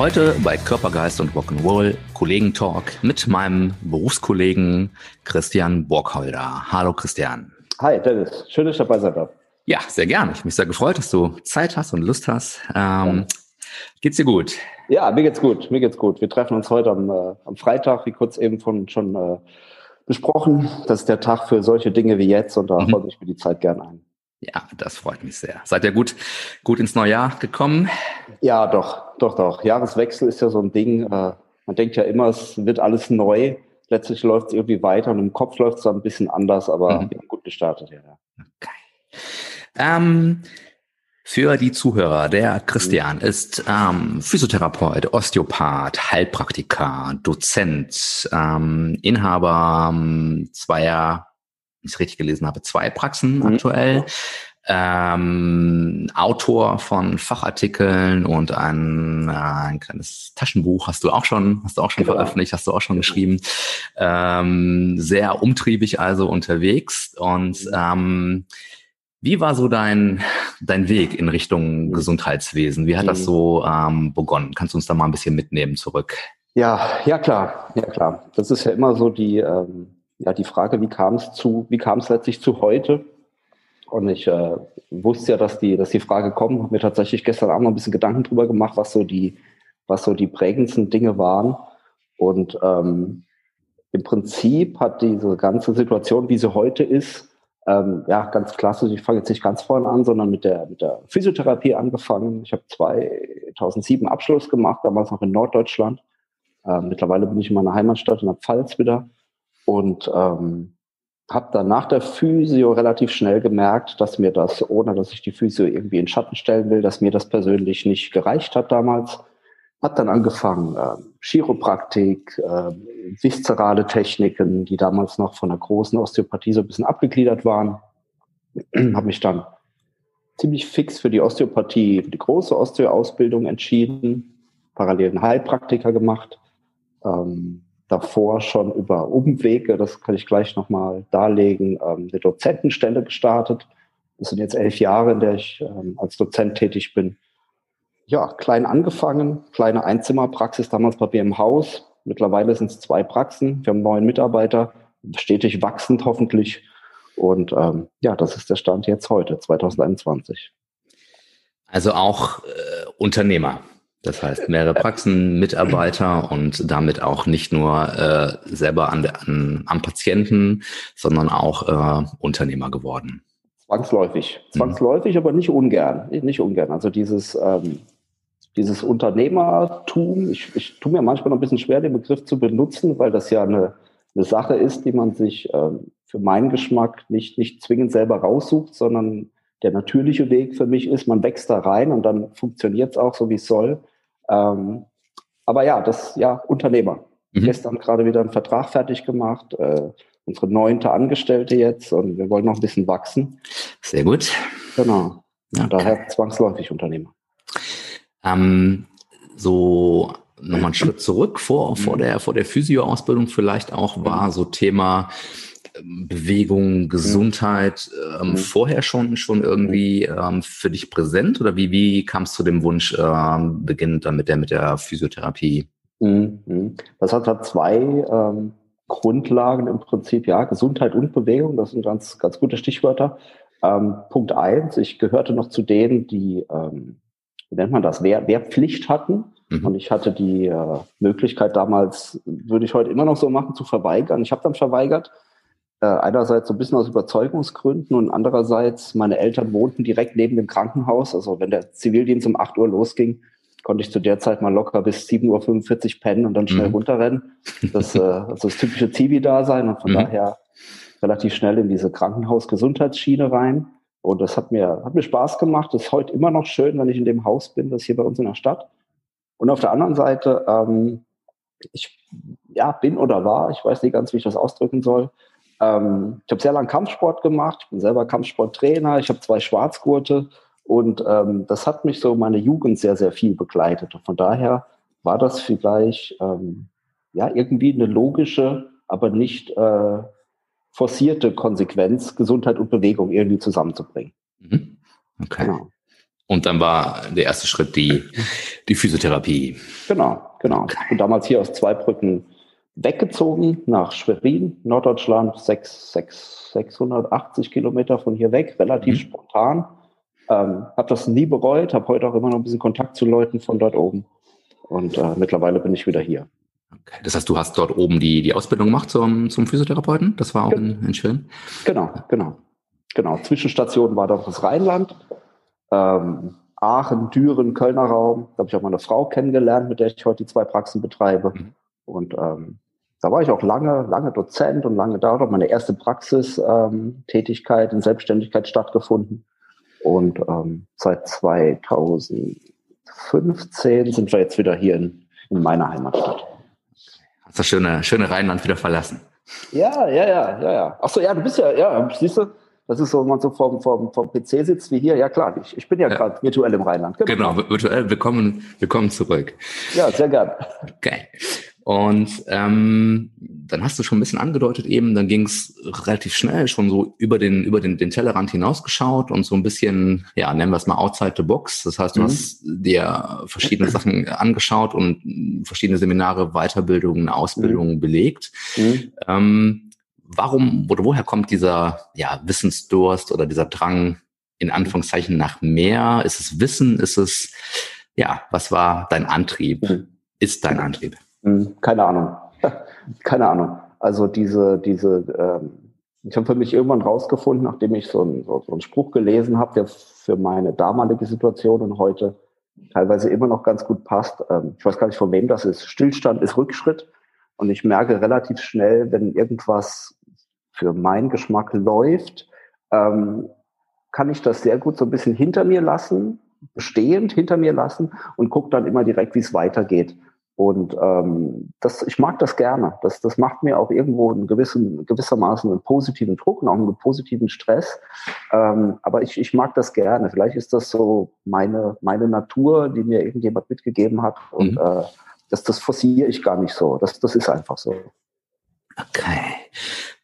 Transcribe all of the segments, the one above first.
Heute bei Körpergeist und Rock'n'Roll Kollegentalk mit meinem Berufskollegen Christian Borgholder. Hallo Christian. Hi Dennis, schön, dass ich dabei sein darf. Ja, sehr gerne. Ich habe mich sehr gefreut, dass du Zeit hast und Lust hast. Ähm, geht's dir gut? Ja, mir geht's gut. Mir geht's gut. Wir treffen uns heute am, äh, am Freitag, wie kurz eben von schon äh, besprochen. Das ist der Tag für solche Dinge wie jetzt und da mhm. freue ich mir die Zeit gerne ein. Ja, das freut mich sehr. Seid ihr gut, gut ins neue Jahr gekommen? Ja, doch, doch, doch. Jahreswechsel ist ja so ein Ding. Äh, man denkt ja immer, es wird alles neu. Letztlich läuft es irgendwie weiter und im Kopf läuft es ein bisschen anders, aber mhm. gut gestartet, ja. Okay. Ähm, für die Zuhörer, der Christian mhm. ist ähm, Physiotherapeut, Osteopath, Heilpraktiker, Dozent, ähm, Inhaber ähm, zweier ich es richtig gelesen habe, zwei Praxen mhm. aktuell. Ähm, Autor von Fachartikeln und ein, äh, ein kleines Taschenbuch hast du auch schon, hast du auch schon genau. veröffentlicht, hast du auch schon geschrieben. Ähm, sehr umtriebig also unterwegs. Und mhm. ähm, wie war so dein, dein Weg in Richtung mhm. Gesundheitswesen? Wie hat das mhm. so ähm, begonnen? Kannst du uns da mal ein bisschen mitnehmen zurück? Ja, ja klar, ja klar. Das ist ja immer so die, ähm, ja, die Frage, wie kam es zu, wie kam es letztlich zu heute? Und ich äh, wusste ja, dass die, dass die Frage kommt, habe mir tatsächlich gestern Abend noch ein bisschen Gedanken drüber gemacht, was so die, was so die prägendsten Dinge waren. Und ähm, im Prinzip hat diese ganze Situation, wie sie heute ist, ähm, ja, ganz klassisch, ich fange jetzt nicht ganz vorne an, sondern mit der, mit der Physiotherapie angefangen. Ich habe 2007 Abschluss gemacht, damals noch in Norddeutschland. Ähm, mittlerweile bin ich in meiner Heimatstadt in der Pfalz wieder und ähm, habe dann nach der Physio relativ schnell gemerkt, dass mir das, ohne dass ich die Physio irgendwie in Schatten stellen will, dass mir das persönlich nicht gereicht hat damals. Hat dann angefangen, äh, Chiropraktik, äh, viszerale Techniken, die damals noch von der großen Osteopathie so ein bisschen abgegliedert waren. habe mich dann ziemlich fix für die Osteopathie, für die große Osteo-Ausbildung entschieden, parallel einen Heilpraktiker gemacht. Ähm, davor schon über Umwege, das kann ich gleich nochmal darlegen, ähm, eine Dozentenstelle gestartet. Das sind jetzt elf Jahre, in der ich ähm, als Dozent tätig bin. Ja, klein angefangen, kleine Einzimmerpraxis damals bei mir im Haus. Mittlerweile sind es zwei Praxen. Wir haben neun Mitarbeiter, stetig wachsend hoffentlich. Und ähm, ja, das ist der Stand jetzt heute, 2021. Also auch äh, Unternehmer. Das heißt, mehrere Praxen, Mitarbeiter und damit auch nicht nur äh, selber an der, an, am Patienten, sondern auch äh, Unternehmer geworden. Zwangsläufig. Mhm. Zwangsläufig, mhm. aber nicht ungern. Nicht ungern. Also dieses, ähm, dieses Unternehmertum, ich, ich tue mir manchmal noch ein bisschen schwer, den Begriff zu benutzen, weil das ja eine, eine Sache ist, die man sich ähm, für meinen Geschmack nicht, nicht zwingend selber raussucht, sondern der natürliche Weg für mich ist, man wächst da rein und dann funktioniert es auch so, wie es soll. Ähm, aber ja, das ja Unternehmer. Mhm. Gestern gerade wieder einen Vertrag fertig gemacht, äh, unsere neunte Angestellte jetzt und wir wollen noch ein bisschen wachsen. Sehr gut. Genau. Okay. Daher zwangsläufig Unternehmer. Ähm, so nochmal einen Schritt zurück vor, vor mhm. der, vor der Physio-Ausbildung vielleicht auch war so Thema Bewegung, Gesundheit ähm, mhm. vorher schon schon irgendwie ähm, für dich präsent oder wie wie kam es zu dem Wunsch ähm, beginnend dann mit der mit der Physiotherapie? Mhm. Das hat da zwei ähm, Grundlagen im Prinzip, ja, Gesundheit und Bewegung, das sind ganz ganz gute Stichwörter. Ähm, Punkt eins, ich gehörte noch zu denen, die ähm, wie nennt man das, Wehr, Wehrpflicht hatten. Mhm. Und ich hatte die äh, Möglichkeit damals, würde ich heute immer noch so machen, zu verweigern. Ich habe dann verweigert äh, einerseits so ein bisschen aus Überzeugungsgründen und andererseits, meine Eltern wohnten direkt neben dem Krankenhaus. Also wenn der Zivildienst um 8 Uhr losging, konnte ich zu der Zeit mal locker bis 7.45 Uhr pennen und dann schnell mhm. runterrennen. Das, äh, also das typische Zivi-Dasein und von mhm. daher relativ schnell in diese Krankenhaus-Gesundheitsschiene rein. Und das hat mir, hat mir Spaß gemacht. Das ist heute immer noch schön, wenn ich in dem Haus bin, das hier bei uns in der Stadt. Und auf der anderen Seite, ähm, ich ja, bin oder war, ich weiß nicht ganz, wie ich das ausdrücken soll, Ähm, ich habe sehr lange Kampfsport gemacht, ich bin selber Kampfsporttrainer, ich habe zwei Schwarzgurte und ähm, das hat mich so meine Jugend sehr, sehr viel begleitet. Und von daher war das vielleicht ähm, ja irgendwie eine logische, aber nicht äh, forcierte Konsequenz, Gesundheit und Bewegung irgendwie zusammenzubringen. Mhm. Okay. Genau. Und dann war der erste Schritt die, die Physiotherapie. Genau, genau. Okay. Bin damals hier aus Zweibrücken weggezogen nach Schwerin, Norddeutschland, 6, 6, 680 Kilometer von hier weg, relativ mhm. spontan. Ähm, habe das nie bereut, habe heute auch immer noch ein bisschen Kontakt zu Leuten von dort oben. Und äh, mittlerweile bin ich wieder hier. Okay. Das heißt, du hast dort oben die, die Ausbildung gemacht zum, zum Physiotherapeuten? Das war auch Gen in, in Schwerin? Genau, genau. Genau. Zwischenstation war dort das Rheinland. Ähm, Aachen, Düren, Kölner Raum. Da habe ich auch meine Frau kennengelernt, mit der ich heute die zwei Praxen betreibe. Mhm. Und ähm, da war ich auch lange, lange Dozent und lange da. Hat meine erste Praxistätigkeit ähm, in Selbstständigkeit stattgefunden. Und ähm, seit 2015 sind wir jetzt wieder hier in, in meiner Heimatstadt. Hast das schöne, schöne Rheinland wieder verlassen? Ja, ja, ja, ja, ja. Ach so, ja, du bist ja, ja, siehst du, das ist so, wenn man so vom, vom, vom PC sitzt wie hier. Ja klar, ich, ich bin ja, ja. gerade virtuell im Rheinland. Genau, genau virtuell. Willkommen, willkommen zurück. Ja, sehr gern. Okay. Und ähm, dann hast du schon ein bisschen angedeutet eben, dann ging es relativ schnell schon so über den über den, den Tellerrand hinausgeschaut und so ein bisschen, ja, nennen wir es mal outside the box. Das heißt, du mhm. hast dir verschiedene Sachen angeschaut und verschiedene Seminare, Weiterbildungen, Ausbildungen mhm. belegt. Mhm. Ähm, warum oder woher kommt dieser ja, Wissensdurst oder dieser Drang in Anführungszeichen nach mehr? Ist es Wissen? Ist es, ja, was war dein Antrieb? Mhm. Ist dein Antrieb? Mhm. Keine Ahnung. Keine Ahnung. Also diese, diese, ähm, ich habe für mich irgendwann rausgefunden, nachdem ich so, ein, so, so einen Spruch gelesen habe, der für meine damalige Situation und heute teilweise immer noch ganz gut passt. Ähm, ich weiß gar nicht, von wem das ist. Stillstand ist Rückschritt. Und ich merke relativ schnell, wenn irgendwas für meinen Geschmack läuft, ähm, kann ich das sehr gut so ein bisschen hinter mir lassen, bestehend hinter mir lassen und gucke dann immer direkt, wie es weitergeht. Und ähm, das, ich mag das gerne. Das, das macht mir auch irgendwo einen gewissen, gewissermaßen einen positiven Druck und auch einen positiven Stress. Ähm, aber ich, ich mag das gerne. Vielleicht ist das so meine, meine Natur, die mir irgendjemand mitgegeben hat. Und mhm. äh, das, das forciere ich gar nicht so. Das, das ist einfach so. Okay.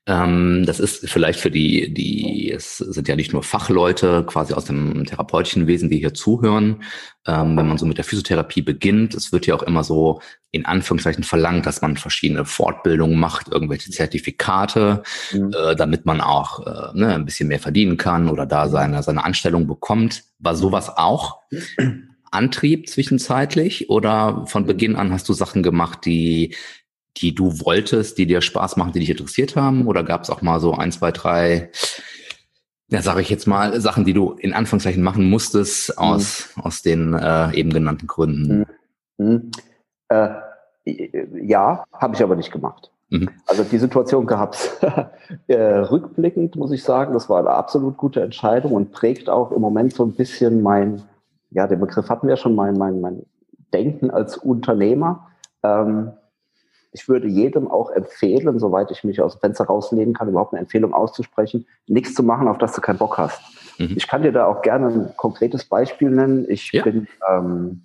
Ähm, das ist vielleicht für die, die, es sind ja nicht nur Fachleute quasi aus dem therapeutischen Wesen, die hier zuhören. Ähm, wenn man so mit der Physiotherapie beginnt, es wird ja auch immer so in Anführungszeichen verlangt, dass man verschiedene Fortbildungen macht, irgendwelche Zertifikate, mhm. äh, damit man auch äh, ne, ein bisschen mehr verdienen kann oder da seine, seine Anstellung bekommt. War sowas auch Antrieb zwischenzeitlich oder von Beginn an hast du Sachen gemacht, die die du wolltest, die dir Spaß machen, die dich interessiert haben? Oder gab es auch mal so ein, zwei, drei, ja, sage ich jetzt mal, Sachen, die du in Anführungszeichen machen musstest aus, mhm. aus den äh, eben genannten Gründen? Mhm. mhm. Äh, ja, habe ich aber nicht gemacht. Mhm. Also die Situation gab es äh, rückblickend, muss ich sagen. Das war eine absolut gute Entscheidung und prägt auch im Moment so ein bisschen mein, ja, den Begriff hatten wir schon, mein, mein, mein Denken als Unternehmer. Ähm, ich würde jedem auch empfehlen, soweit ich mich aus dem Fenster rauslehnen kann, überhaupt eine Empfehlung auszusprechen, nichts zu machen, auf das du keinen Bock hast. Mhm. Ich kann dir da auch gerne ein konkretes Beispiel nennen. Ich ja. bin ähm,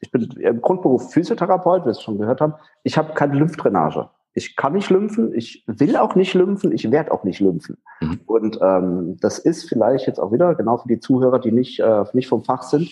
ich bin im Grundberuf Physiotherapeut, wie wir es schon gehört haben. Ich habe keine Lymphdrainage. Ich kann nicht lymphen, ich will auch nicht lymphen, ich werde auch nicht lymphen. Mhm. Und ähm, das ist vielleicht jetzt auch wieder, genau für die Zuhörer, die nicht, äh, nicht vom Fach sind,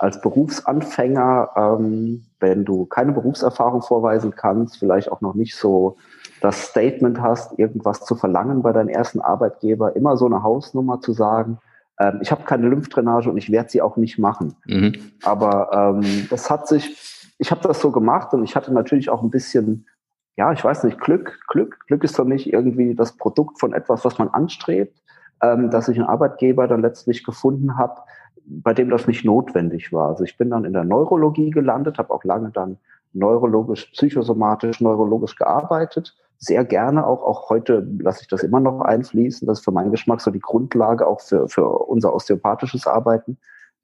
als Berufsanfänger, ähm, wenn du keine Berufserfahrung vorweisen kannst, vielleicht auch noch nicht so das Statement hast, irgendwas zu verlangen bei deinem ersten Arbeitgeber, immer so eine Hausnummer zu sagen, ähm, ich habe keine Lymphdrainage und ich werde sie auch nicht machen. Mhm. Aber ähm, das hat sich, ich habe das so gemacht und ich hatte natürlich auch ein bisschen, ja, ich weiß nicht, Glück. Glück, Glück ist doch nicht irgendwie das Produkt von etwas, was man anstrebt, ähm, dass ich einen Arbeitgeber dann letztlich gefunden habe, bei dem das nicht notwendig war. Also ich bin dann in der Neurologie gelandet, habe auch lange dann neurologisch, psychosomatisch, neurologisch gearbeitet. Sehr gerne auch, auch heute lasse ich das immer noch einfließen. Das ist für meinen Geschmack so die Grundlage auch für, für unser osteopathisches Arbeiten.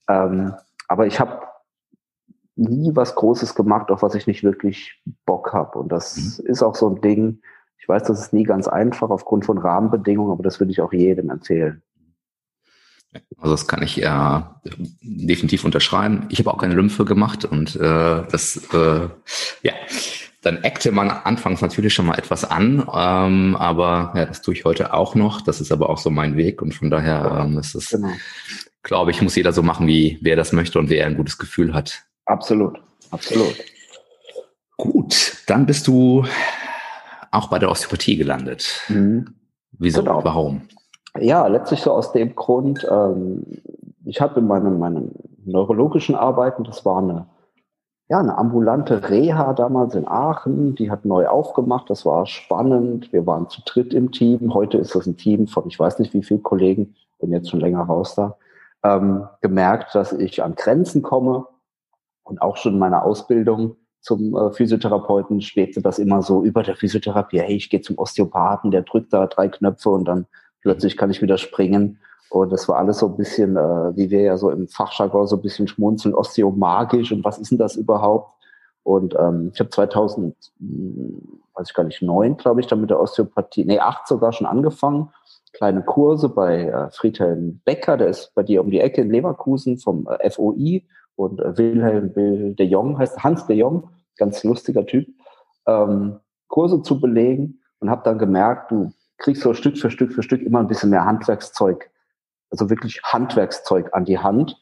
Ähm, aber ich habe nie was Großes gemacht, auf was ich nicht wirklich Bock habe. Und das mhm. ist auch so ein Ding, Ich weiß, das ist nie ganz einfach aufgrund von Rahmenbedingungen, aber das würde ich auch jedem empfehlen. Also das kann ich äh, definitiv unterschreiben. Ich habe auch keine Lymphe gemacht und äh, das, äh, ja, dann eckte man anfangs natürlich schon mal etwas an, ähm, aber ja, das tue ich heute auch noch. Das ist aber auch so mein Weg und von daher ähm, ist es, genau. glaube ich, muss jeder so machen, wie wer das möchte und wer ein gutes Gefühl hat. Absolut, absolut. Gut, dann bist du auch bei der Osteopathie gelandet. Mhm. Wieso? Genau. Warum? Ja, letztlich so aus dem Grund, ähm, ich habe in meinem, meinem neurologischen Arbeiten, das war eine, ja, eine ambulante Reha damals in Aachen, die hat neu aufgemacht, das war spannend, wir waren zu dritt im Team, heute ist das ein Team von ich weiß nicht wie viele Kollegen, bin jetzt schon länger raus da, ähm, gemerkt, dass ich an Grenzen komme und auch schon in meiner Ausbildung zum äh, Physiotherapeuten schwebte das immer so über der Physiotherapie, hey, ich gehe zum Osteopathen, der drückt da drei Knöpfe und dann plötzlich kann ich wieder springen. Und das war alles so ein bisschen, äh, wie wir ja so im Fachjargon so ein bisschen schmunzeln, osteomagisch und was ist denn das überhaupt? Und ähm, ich habe 2000, hm, weiß ich gar nicht, neun, glaube ich, dann mit der Osteopathie, nee, acht sogar schon angefangen. Kleine Kurse bei äh, Friedhelm Becker, der ist bei dir um die Ecke in Leverkusen vom äh, FOI und äh, Wilhelm Will de Jong heißt Hans de Jong, ganz lustiger Typ, ähm, Kurse zu belegen und habe dann gemerkt, du kriegst so Stück für Stück für Stück immer ein bisschen mehr Handwerkszeug, also wirklich Handwerkszeug an die Hand,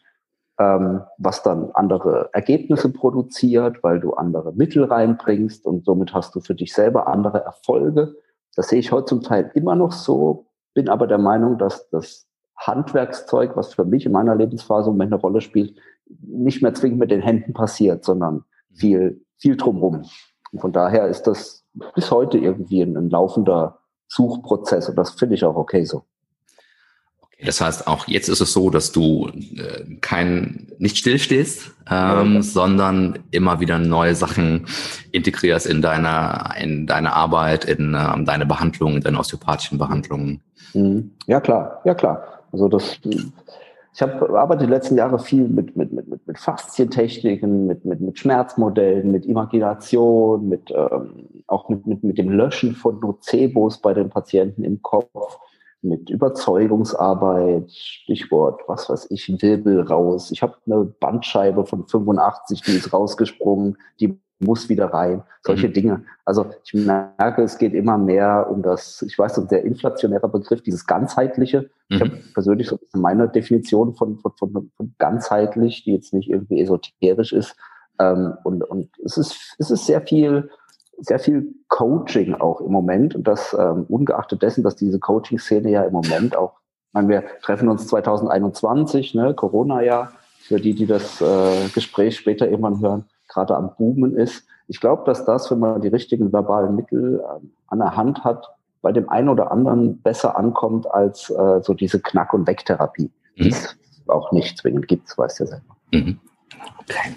ähm, was dann andere Ergebnisse produziert, weil du andere Mittel reinbringst und somit hast du für dich selber andere Erfolge. Das sehe ich heute zum Teil immer noch so, bin aber der Meinung, dass das Handwerkszeug, was für mich in meiner Lebensphase im Moment eine Rolle spielt, nicht mehr zwingend mit den Händen passiert, sondern viel, viel drumherum. Und von daher ist das bis heute irgendwie ein, ein laufender Suchprozess und das finde ich auch okay so. Okay, das heißt, auch jetzt ist es so, dass du äh, kein nicht stillstehst, ähm, ja. sondern immer wieder neue Sachen integrierst in deiner in deine Arbeit, in ähm, deine Behandlungen, in deine osteopathischen Behandlungen. Mhm. Ja klar, ja klar. Also das ich habe arbeite die letzten Jahre viel mit, mit, mit, mit, mit Faszientechniken, mit, mit, mit Schmerzmodellen, mit Imagination, mit, ähm, auch mit, mit, mit dem Löschen von Nocebos bei den Patienten im Kopf, mit Überzeugungsarbeit, Stichwort, was weiß ich, Wirbel raus. Ich habe eine Bandscheibe von 85, die ist rausgesprungen, die muss wieder rein, solche mhm. Dinge. Also ich merke, es geht immer mehr um das, ich weiß, so der inflationäre Begriff, dieses ganzheitliche. Mhm. Ich habe persönlich so meine Definition von, von, von, von ganzheitlich, die jetzt nicht irgendwie esoterisch ist. Ähm, und und es, ist, es ist sehr viel, sehr viel Coaching auch im Moment. Und das ähm, ungeachtet dessen, dass diese Coaching-Szene ja im Moment auch, ich meine, wir treffen uns 2021, ne, Corona-Jahr, für die, die das äh, Gespräch später irgendwann hören gerade am Boomen ist. Ich glaube, dass das, wenn man die richtigen verbalen Mittel äh, an der Hand hat, bei dem einen oder anderen besser ankommt als äh, so diese Knack- und Wegtherapie, mhm. die es auch nicht zwingend gibt, weißt du ja selber. Mhm. Okay.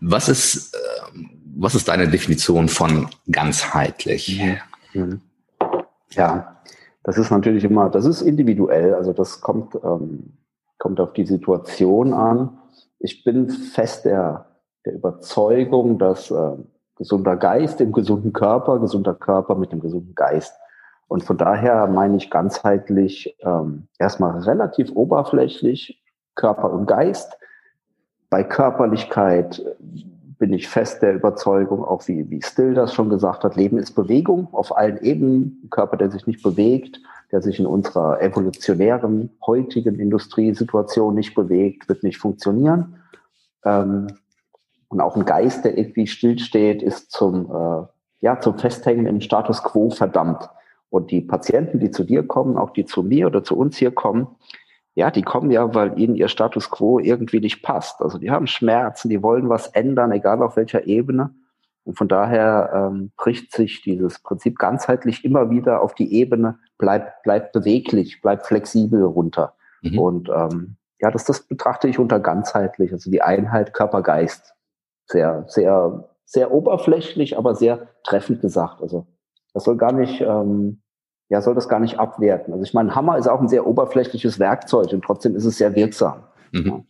Was ist, äh, was ist deine Definition von ganzheitlich? Mhm. mhm. Ja, das ist natürlich immer, das ist individuell, also das kommt, ähm, kommt auf die Situation an. Ich bin fest der der Überzeugung, dass äh, gesunder Geist im gesunden Körper, gesunder Körper mit dem gesunden Geist. Und von daher meine ich ganzheitlich ähm, erstmal relativ oberflächlich Körper und Geist. Bei Körperlichkeit bin ich fest der Überzeugung, auch wie, wie Still das schon gesagt hat, Leben ist Bewegung auf allen Ebenen. Ein Körper, der sich nicht bewegt, der sich in unserer evolutionären, heutigen Industriesituation nicht bewegt, wird nicht funktionieren. Ähm, und auch ein Geist, der irgendwie stillsteht, ist zum, äh, ja, zum Festhängen im Status quo verdammt. Und die Patienten, die zu dir kommen, auch die zu mir oder zu uns hier kommen, ja, die kommen ja, weil ihnen ihr Status quo irgendwie nicht passt. Also die haben Schmerzen, die wollen was ändern, egal auf welcher Ebene. Und von daher ähm, bricht sich dieses Prinzip ganzheitlich immer wieder auf die Ebene, bleibt bleib beweglich, bleibt flexibel runter. Mhm. Und ähm, ja, das, das betrachte ich unter ganzheitlich, also die Einheit Körper-Geist sehr, sehr, sehr oberflächlich, aber sehr treffend gesagt. Also das soll gar nicht, ähm, ja, soll das gar nicht abwerten. Also ich meine, Hammer ist auch ein sehr oberflächliches Werkzeug und trotzdem ist es sehr wirksam. Mhm.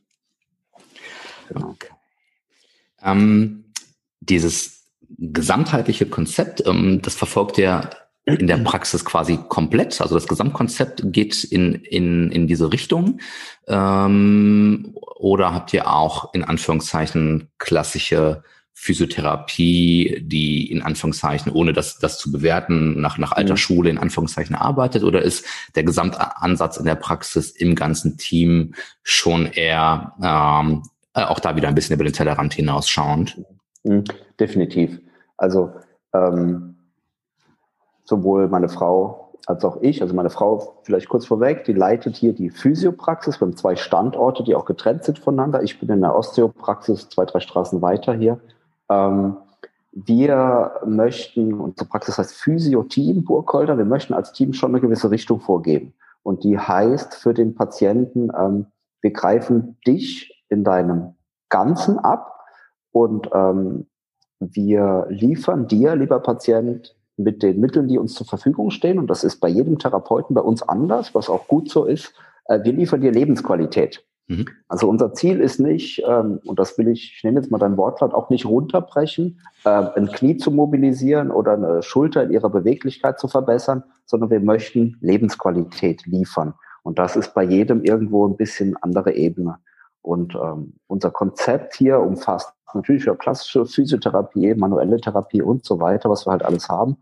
Genau. Okay. Ähm, dieses gesamtheitliche Konzept, ähm, das verfolgt ja in der Praxis quasi komplett? Also das Gesamtkonzept geht in, in, in diese Richtung? Ähm, oder habt ihr auch in Anführungszeichen klassische Physiotherapie, die in Anführungszeichen, ohne das, das zu bewerten, nach, nach alter mhm. Schule in Anführungszeichen arbeitet? Oder ist der Gesamtansatz in der Praxis im ganzen Team schon eher ähm, äh, auch da wieder ein bisschen über den Tellerrand hinausschauend? Mhm. Definitiv. Also ähm, sowohl meine Frau als auch ich, also meine Frau vielleicht kurz vorweg, die leitet hier die Physiopraxis. Wir haben zwei Standorte, die auch getrennt sind voneinander. Ich bin in der Osteopraxis zwei, drei Straßen weiter hier. Ähm, wir möchten, unsere Praxis heißt Physio-Team Burgholder, wir möchten als Team schon eine gewisse Richtung vorgeben. Und die heißt für den Patienten, ähm, wir greifen dich in deinem Ganzen ab und ähm, wir liefern dir, lieber Patient, mit den Mitteln, die uns zur Verfügung stehen, und das ist bei jedem Therapeuten bei uns anders, was auch gut so ist, äh, wir liefern dir Lebensqualität. Mhm. Also unser Ziel ist nicht, ähm, und das will ich, ich nehme jetzt mal dein Wortlaut, auch nicht runterbrechen, äh, ein Knie zu mobilisieren oder eine Schulter in ihrer Beweglichkeit zu verbessern, sondern wir möchten Lebensqualität liefern. Und das ist bei jedem irgendwo ein bisschen andere Ebene. Und ähm, unser Konzept hier umfasst natürlich ja klassische Physiotherapie, manuelle Therapie und so weiter, was wir halt alles haben.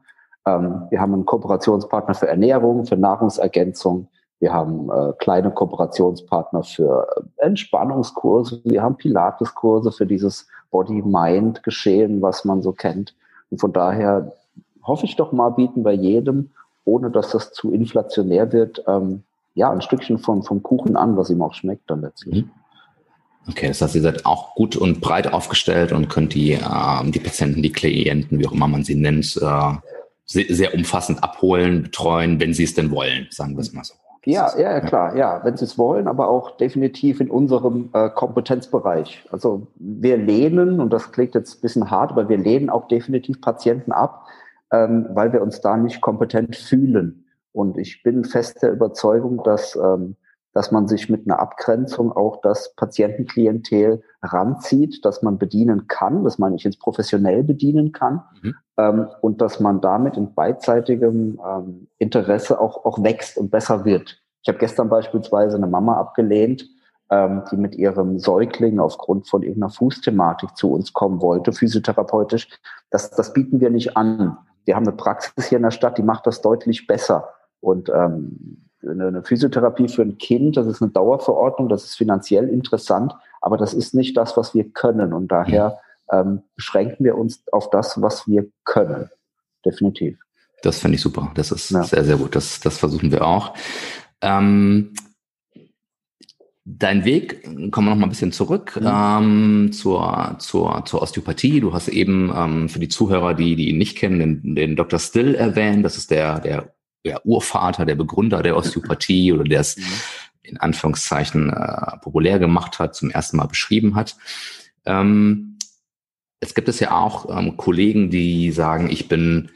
Ähm, wir haben einen Kooperationspartner für Ernährung, für Nahrungsergänzung. Wir haben äh, kleine Kooperationspartner für äh, Entspannungskurse. Wir haben Pilateskurse für dieses Body-Mind-Geschehen, was man so kennt. Und von daher hoffe ich doch mal, bieten wir jedem, ohne dass das zu inflationär wird, ähm, ja, ein Stückchen vom, vom Kuchen an, was ihm auch schmeckt dann letztlich. Mhm. Okay, das heißt, ihr seid auch gut und breit aufgestellt und könnt die, äh, die Patienten, die Klienten, wie auch immer man sie nennt, äh, sehr, sehr umfassend abholen, betreuen, wenn sie es denn wollen, sagen wir es mal so. Ja, ja, ja, klar, ja, wenn sie es wollen, aber auch definitiv in unserem äh, Kompetenzbereich. Also wir lehnen, und das klingt jetzt ein bisschen hart, aber wir lehnen auch definitiv Patienten ab, ähm, weil wir uns da nicht kompetent fühlen. Und ich bin fest der Überzeugung, dass ähm, dass man sich mit einer Abgrenzung auch das Patientenklientel ranzieht, dass man bedienen kann, das meine ich jetzt professionell bedienen kann mhm. ähm, und dass man damit in beidseitigem ähm, Interesse auch, auch wächst und besser wird. Ich habe gestern beispielsweise eine Mama abgelehnt, ähm, die mit ihrem Säugling aufgrund von irgendeiner Fußthematik zu uns kommen wollte, physiotherapeutisch. Das, das bieten wir nicht an. Wir haben eine Praxis hier in der Stadt, die macht das deutlich besser. Und ähm, eine Physiotherapie für ein Kind, das ist eine Dauerverordnung, das ist finanziell interessant, aber das ist nicht das, was wir können. Und daher ähm, beschränken wir uns auf das, was wir können. Definitiv. Das finde ich super. Das ist ja. sehr, sehr gut. Das, das versuchen wir auch. Ähm, dein Weg, kommen wir noch mal ein bisschen zurück mhm. ähm, zur, zur, zur Osteopathie. Du hast eben ähm, für die Zuhörer, die, die ihn nicht kennen, den, den Dr. Still erwähnt. Das ist der, der der Urvater, der Begründer der Osteopathie oder der es mhm. in Anführungszeichen äh, populär gemacht hat, zum ersten Mal beschrieben hat. Ähm, es gibt es ja auch ähm, Kollegen, die sagen, ich bin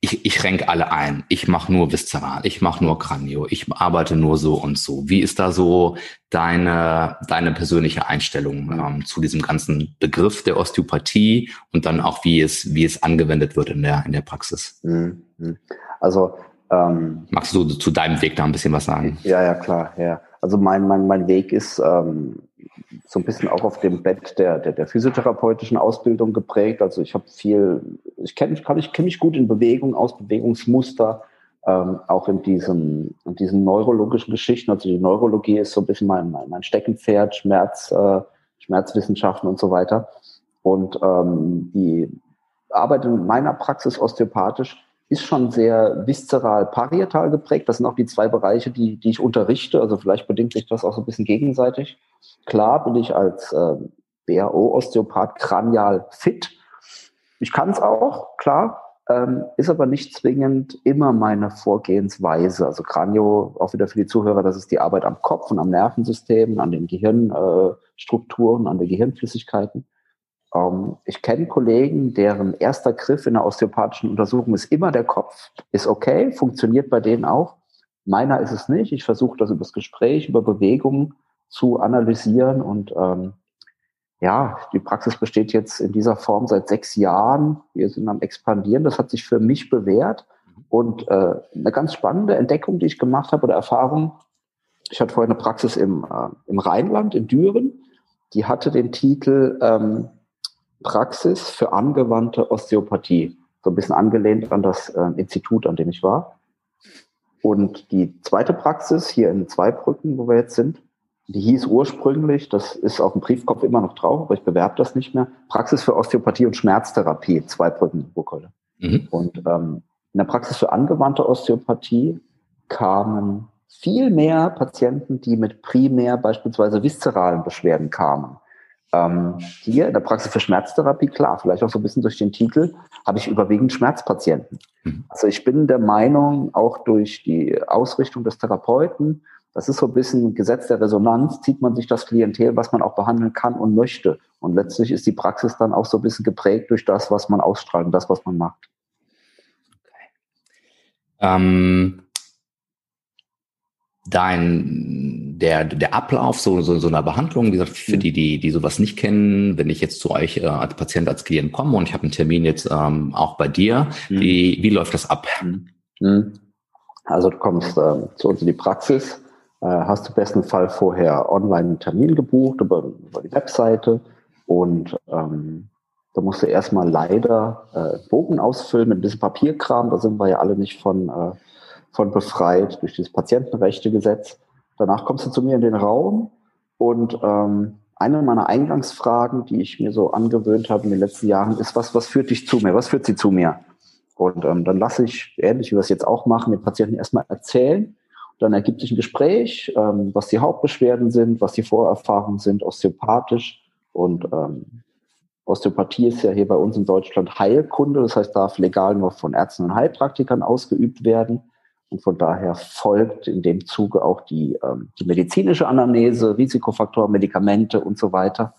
ich, ich renke alle ein. Ich mache nur viszeral, ich mache nur Kranio, ich arbeite nur so und so. Wie ist da so deine, deine persönliche Einstellung ähm, zu diesem ganzen Begriff der Osteopathie und dann auch, wie es, wie es angewendet wird in der, in der Praxis? Mhm. Also ähm, Magst du zu deinem Weg da ein bisschen was sagen? Ja, ja, klar, ja. Also mein, mein, mein Weg ist ähm, so ein bisschen auch auf dem Bett der, der, der physiotherapeutischen Ausbildung geprägt. Also ich habe viel, ich kenne kann ich kenne mich gut in Bewegung, aus Bewegungsmuster, ähm, auch in diesen, in diesen neurologischen Geschichten. Also die Neurologie ist so ein bisschen mein, mein, mein Steckenpferd, Schmerz, äh, Schmerzwissenschaften und so weiter. Und ähm, die Arbeit in meiner Praxis osteopathisch ist schon sehr viszeral parietal geprägt. Das sind auch die zwei Bereiche, die, die ich unterrichte. Also vielleicht bedingt sich das auch so ein bisschen gegenseitig. Klar bin ich als äh, BAO-Osteopath kranial fit. Ich kann es auch, klar, ähm, ist aber nicht zwingend immer meine Vorgehensweise. Also Kranio, auch wieder für die Zuhörer, das ist die Arbeit am Kopf und am Nervensystem, an den Gehirnstrukturen, äh, an den Gehirnflüssigkeiten. Ähm, ich kenne Kollegen, deren erster Griff in der osteopathischen Untersuchung ist immer der Kopf. Ist okay, funktioniert bei denen auch. Meiner ist es nicht. Ich versuche das über das Gespräch, über Bewegungen zu analysieren und ähm, ja, die Praxis besteht jetzt in dieser Form seit sechs Jahren. Wir sind am expandieren. Das hat sich für mich bewährt. Und äh, eine ganz spannende Entdeckung, die ich gemacht habe oder Erfahrung, ich hatte vorher eine Praxis im, äh, im Rheinland, in Düren, die hatte den Titel ähm, Praxis für angewandte Osteopathie. So ein bisschen angelehnt an das äh, Institut, an dem ich war. Und die zweite Praxis hier in Zweibrücken, wo wir jetzt sind, die hieß ursprünglich, das ist auf dem Briefkopf immer noch drauf, aber ich bewerbe das nicht mehr, Praxis für Osteopathie und Schmerztherapie, Zweibrücken, Burgholde. Mhm. Und ähm, in der Praxis für angewandte Osteopathie kamen viel mehr Patienten, die mit primär beispielsweise viszeralen Beschwerden kamen. Ähm, hier in der Praxis für Schmerztherapie, klar, vielleicht auch so ein bisschen durch den Titel, habe ich überwiegend Schmerzpatienten. Mhm. Also ich bin der Meinung, auch durch die Ausrichtung des Therapeuten, das ist so ein bisschen Gesetz der Resonanz, zieht man sich das Klientel, was man auch behandeln kann und möchte. Und letztlich ist die Praxis dann auch so ein bisschen geprägt durch das, was man ausstrahlt und das, was man macht. Okay. Ähm, dein der der Ablauf so so, so einer Behandlung, wie gesagt, für mhm. die die die sowas nicht kennen, wenn ich jetzt zu euch äh, als Patient als Klient komme und ich habe einen Termin jetzt ähm, auch bei dir, mhm. wie wie läuft das ab? Mhm. mhm. Also du kommst äh, zu uns in die Praxis, äh, hast du besten Fall vorher online einen Termin gebucht über, über die Webseite und ähm, da musst du erstmal leider äh, Bogen ausfüllen mit ein bisschen Papierkram, da sind wir ja alle nicht von äh, von befreit durch dieses Patientenrechtegesetz. Danach kommst du zu mir in den Raum und ähm, eine meiner Eingangsfragen, die ich mir so angewöhnt habe in den letzten Jahren, ist, was, was führt dich zu mir? Was führt sie zu mir? Und ähm, dann lasse ich, ähnlich wie wir es jetzt auch machen, den Patienten erstmal erzählen. Dann ergibt sich ein Gespräch, ähm, was die Hauptbeschwerden sind, was die Vorerfahrungen sind, osteopathisch. Und ähm, Osteopathie ist ja hier bei uns in Deutschland Heilkunde, das heißt, darf legal nur von Ärzten und Heilpraktikern ausgeübt werden. Und von daher folgt in dem Zuge auch die, ähm, die medizinische Anamnese, Risikofaktoren, Medikamente und so weiter.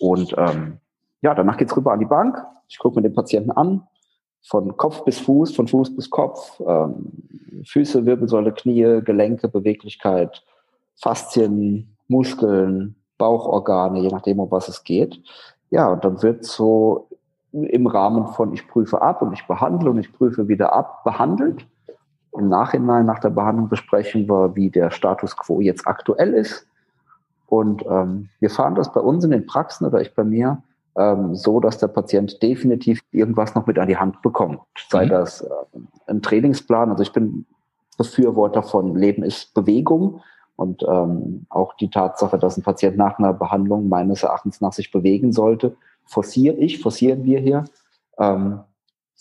Und ähm, ja, danach geht's rüber an die Bank. Ich gucke mir den Patienten an, von Kopf bis Fuß, von Fuß bis Kopf, ähm, Füße, Wirbelsäule, Knie, Gelenke, Beweglichkeit, Faszien, Muskeln, Bauchorgane, je nachdem, um was es geht. Ja, und dann wird so im Rahmen von ich prüfe ab und ich behandle und ich prüfe wieder ab, behandelt. Im Nachhinein, nach der Behandlung, besprechen wir, wie der Status quo jetzt aktuell ist. Und ähm, wir fahren das bei uns in den Praxen oder ich bei mir ähm, so, dass der Patient definitiv irgendwas noch mit an die Hand bekommt. Sei mhm. das äh, ein Trainingsplan. Also ich bin Befürworter von Leben ist Bewegung. Und ähm, auch die Tatsache, dass ein Patient nach einer Behandlung meines Erachtens nach sich bewegen sollte, forciere ich, forcieren wir hier. Ähm,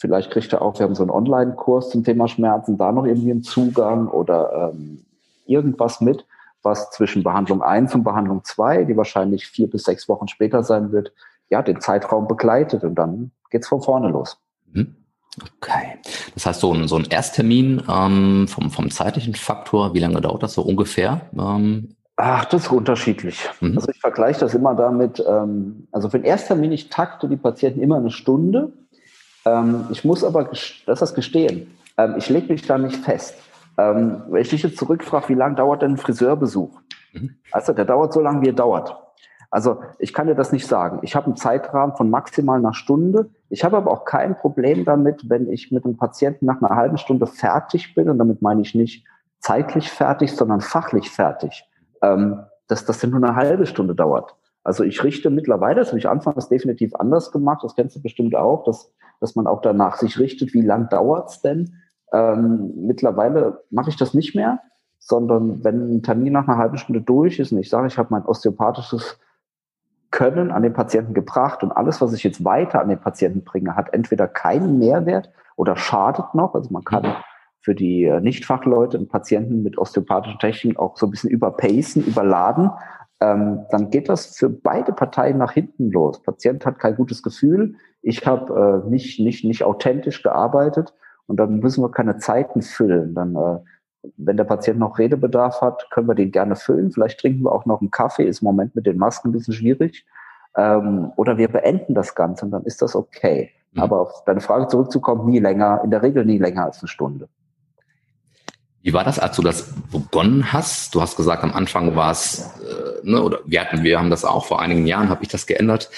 Vielleicht kriegt er auch, wir haben so einen Online-Kurs zum Thema Schmerzen, da noch irgendwie einen Zugang oder ähm, irgendwas mit, was zwischen Behandlung 1 und Behandlung 2, die wahrscheinlich vier bis sechs Wochen später sein wird, ja, den Zeitraum begleitet und dann geht's von vorne los. Mhm. Okay. Das heißt, so ein, so ein Ersttermin ähm, vom, vom zeitlichen Faktor, wie lange dauert das so ungefähr? Ähm Ach, das ist unterschiedlich. Mhm. Also ich vergleiche das immer damit, ähm, also für den Ersttermin, ich takte die Patienten immer eine Stunde ähm, ich muss aber das das gestehen. Ähm, ich lege mich da nicht fest. Ähm, wenn ich dich jetzt zurückfrage, wie lange dauert denn ein Friseurbesuch? Mhm. Also der dauert so lange, wie er dauert. Also ich kann dir das nicht sagen. Ich habe einen Zeitrahmen von maximal einer Stunde. Ich habe aber auch kein Problem damit, wenn ich mit einem Patienten nach einer halben Stunde fertig bin. Und damit meine ich nicht zeitlich fertig, sondern fachlich fertig. Ähm, dass das nur eine halbe Stunde dauert. Also ich richte mittlerweile, das habe ich anfangs definitiv anders gemacht, das kennst du bestimmt auch, dass, dass man auch danach sich richtet, wie lang dauert's denn. Ähm, mittlerweile mache ich das nicht mehr, sondern wenn ein Termin nach einer halben Stunde durch ist und ich sage, ich habe mein osteopathisches Können an den Patienten gebracht und alles, was ich jetzt weiter an den Patienten bringe, hat entweder keinen Mehrwert oder schadet noch. Also man kann für die Nichtfachleute einen Patienten mit osteopathischen Techniken auch so ein bisschen überpacen, überladen ähm, dann geht das für beide Parteien nach hinten los. Patient hat kein gutes Gefühl, ich habe äh, nicht, nicht, nicht authentisch gearbeitet und dann müssen wir keine Zeiten füllen. Dann, äh, wenn der Patient noch Redebedarf hat, können wir den gerne füllen. Vielleicht trinken wir auch noch einen Kaffee, ist im Moment mit den Masken ein bisschen schwierig. Ähm, oder wir beenden das Ganze und dann ist das okay. Mhm. Aber auf deine Frage zurückzukommen, nie länger, in der Regel nie länger als eine Stunde. Wie war das, als du das begonnen hast? Du hast gesagt, am Anfang war es, äh, ne, oder wir hatten, wir haben das auch vor einigen Jahren, habe ich das geändert,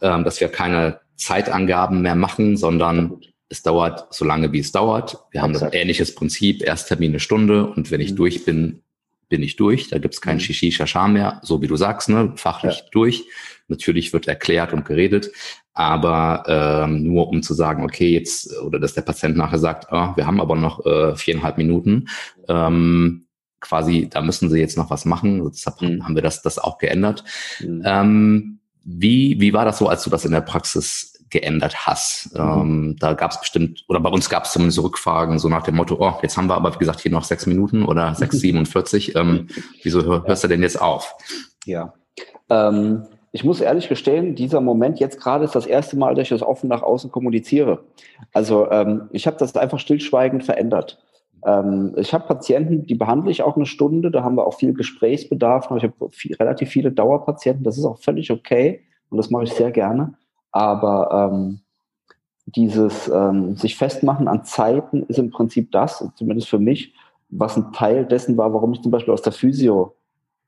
ähm, dass wir keine Zeitangaben mehr machen, sondern es dauert so lange, wie es dauert. Wir haben Exakt. ein ähnliches Prinzip, Ersttermin eine Stunde und wenn ich mhm. durch bin, bin ich durch. Da gibt's kein mhm. Shishi Shasha mehr, so wie du sagst, ne? fachlich ja. durch. Natürlich wird erklärt und geredet, aber ähm, nur um zu sagen, okay, jetzt, oder dass der Patient nachher sagt, oh, wir haben aber noch äh, viereinhalb Minuten, ähm, quasi, da müssen sie jetzt noch was machen. Deshalb mhm. haben wir das, das auch geändert. Mhm. Ähm, wie, wie war das so, als du das in der Praxis geändert hast. Mhm. Ähm, da gab es bestimmt, oder bei uns gab es zumindest Rückfragen, so nach dem Motto, oh, jetzt haben wir aber, wie gesagt, hier noch sechs Minuten oder 6,47. Ähm, wieso hör, hörst du denn jetzt auf? Ja. Ähm, ich muss ehrlich gestehen, dieser Moment jetzt gerade ist das erste Mal, dass ich das offen nach außen kommuniziere. Also ähm, ich habe das einfach stillschweigend verändert. Ähm, ich habe Patienten, die behandle ich auch eine Stunde, da haben wir auch viel Gesprächsbedarf. Ich habe viel, relativ viele Dauerpatienten, das ist auch völlig okay und das mache ich sehr gerne. Aber ähm, dieses ähm, sich festmachen an Zeiten ist im Prinzip das, zumindest für mich, was ein Teil dessen war, warum ich zum Beispiel aus der Physio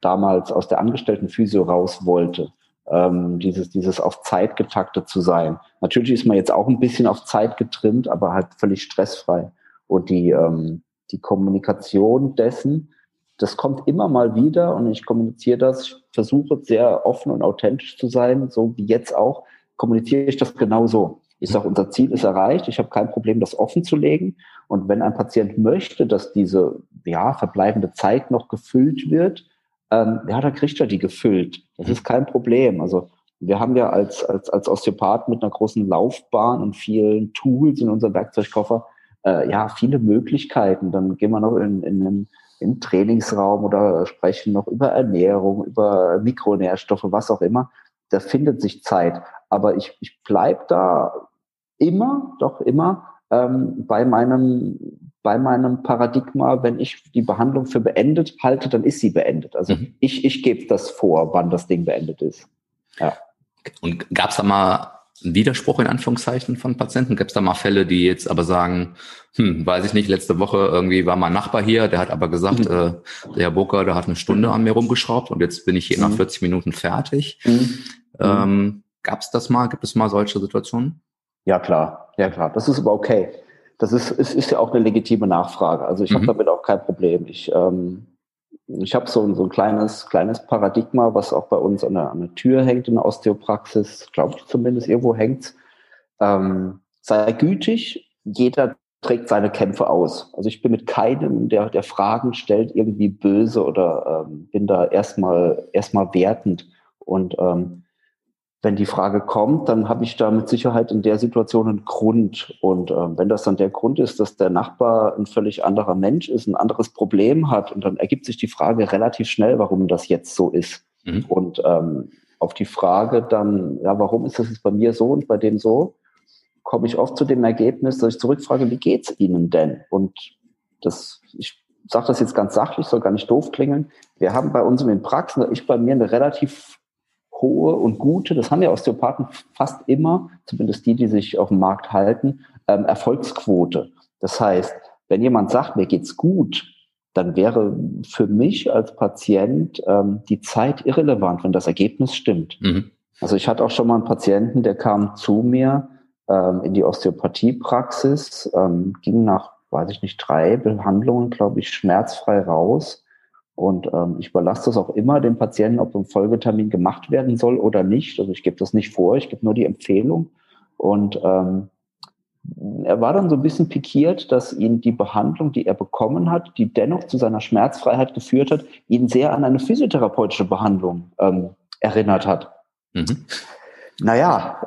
damals, aus der angestellten Physio raus wollte. Ähm, dieses, dieses auf Zeit getaktet zu sein. Natürlich ist man jetzt auch ein bisschen auf Zeit getrimmt, aber halt völlig stressfrei. Und die, ähm, die Kommunikation dessen, das kommt immer mal wieder und ich kommuniziere das, ich versuche sehr offen und authentisch zu sein, so wie jetzt auch, kommuniziere ich das genauso. Ich sage, unser Ziel ist erreicht. Ich habe kein Problem, das offen zu legen. Und wenn ein Patient möchte, dass diese ja, verbleibende Zeit noch gefüllt wird, ähm, ja, dann kriegt er die gefüllt. Das ist kein Problem. Also wir haben ja als, als, als Osteopath mit einer großen Laufbahn und vielen Tools in unserem Werkzeugkoffer äh, ja viele Möglichkeiten. Dann gehen wir noch in, in einen in Trainingsraum oder sprechen noch über Ernährung, über Mikronährstoffe, was auch immer. Da findet sich Zeit aber ich, ich bleib da immer, doch immer ähm, bei meinem bei meinem Paradigma, wenn ich die Behandlung für beendet halte, dann ist sie beendet. Also mhm. ich, ich gebe das vor, wann das Ding beendet ist. Ja. Und gab es da mal einen Widerspruch in Anführungszeichen von Patienten? Gab es da mal Fälle, die jetzt aber sagen, hm, weiß ich nicht, letzte Woche irgendwie war mein Nachbar hier, der hat aber gesagt, mhm. äh, der Herr Burker, der hat eine Stunde an mir rumgeschraubt und jetzt bin ich hier mhm. nach 40 Minuten fertig. Mhm. Ähm, Gab es das mal? Gibt es mal solche Situationen? Ja, klar. Ja, klar. Das ist aber okay. Das ist, ist, ist ja auch eine legitime Nachfrage. Also ich mhm. habe damit auch kein Problem. Ich, ähm, ich habe so, so ein kleines, kleines Paradigma, was auch bei uns an der, an der Tür hängt in der Osteopraxis, glaube ich zumindest, irgendwo hängt ähm, Sei gütig, jeder trägt seine Kämpfe aus. Also ich bin mit keinem, der, der Fragen stellt, irgendwie böse oder ähm, bin da erstmal erstmal wertend. Und ähm, wenn die Frage kommt, dann habe ich da mit Sicherheit in der Situation einen Grund. Und äh, wenn das dann der Grund ist, dass der Nachbar ein völlig anderer Mensch ist, ein anderes Problem hat, und dann ergibt sich die Frage relativ schnell, warum das jetzt so ist. Mhm. Und ähm, auf die Frage dann, ja, warum ist das jetzt bei mir so und bei dem so, komme ich oft zu dem Ergebnis, dass ich zurückfrage, wie geht's Ihnen denn? Und das, ich sage das jetzt ganz sachlich, soll gar nicht doof klingeln. Wir haben bei uns in den Praxen, ich bei mir eine relativ hohe und gute, das haben ja Osteopathen fast immer, zumindest die, die sich auf dem Markt halten, ähm, Erfolgsquote. Das heißt, wenn jemand sagt, mir geht's gut, dann wäre für mich als Patient ähm, die Zeit irrelevant, wenn das Ergebnis stimmt. Mhm. Also ich hatte auch schon mal einen Patienten, der kam zu mir ähm, in die Osteopathiepraxis, ähm, ging nach, weiß ich nicht, drei Behandlungen, glaube ich, schmerzfrei raus und ähm, ich überlasse das auch immer dem Patienten, ob ein Folgetermin gemacht werden soll oder nicht. Also ich gebe das nicht vor, ich gebe nur die Empfehlung. Und ähm, er war dann so ein bisschen pikiert, dass ihn die Behandlung, die er bekommen hat, die dennoch zu seiner Schmerzfreiheit geführt hat, ihn sehr an eine physiotherapeutische Behandlung ähm, erinnert hat. Mhm. Naja,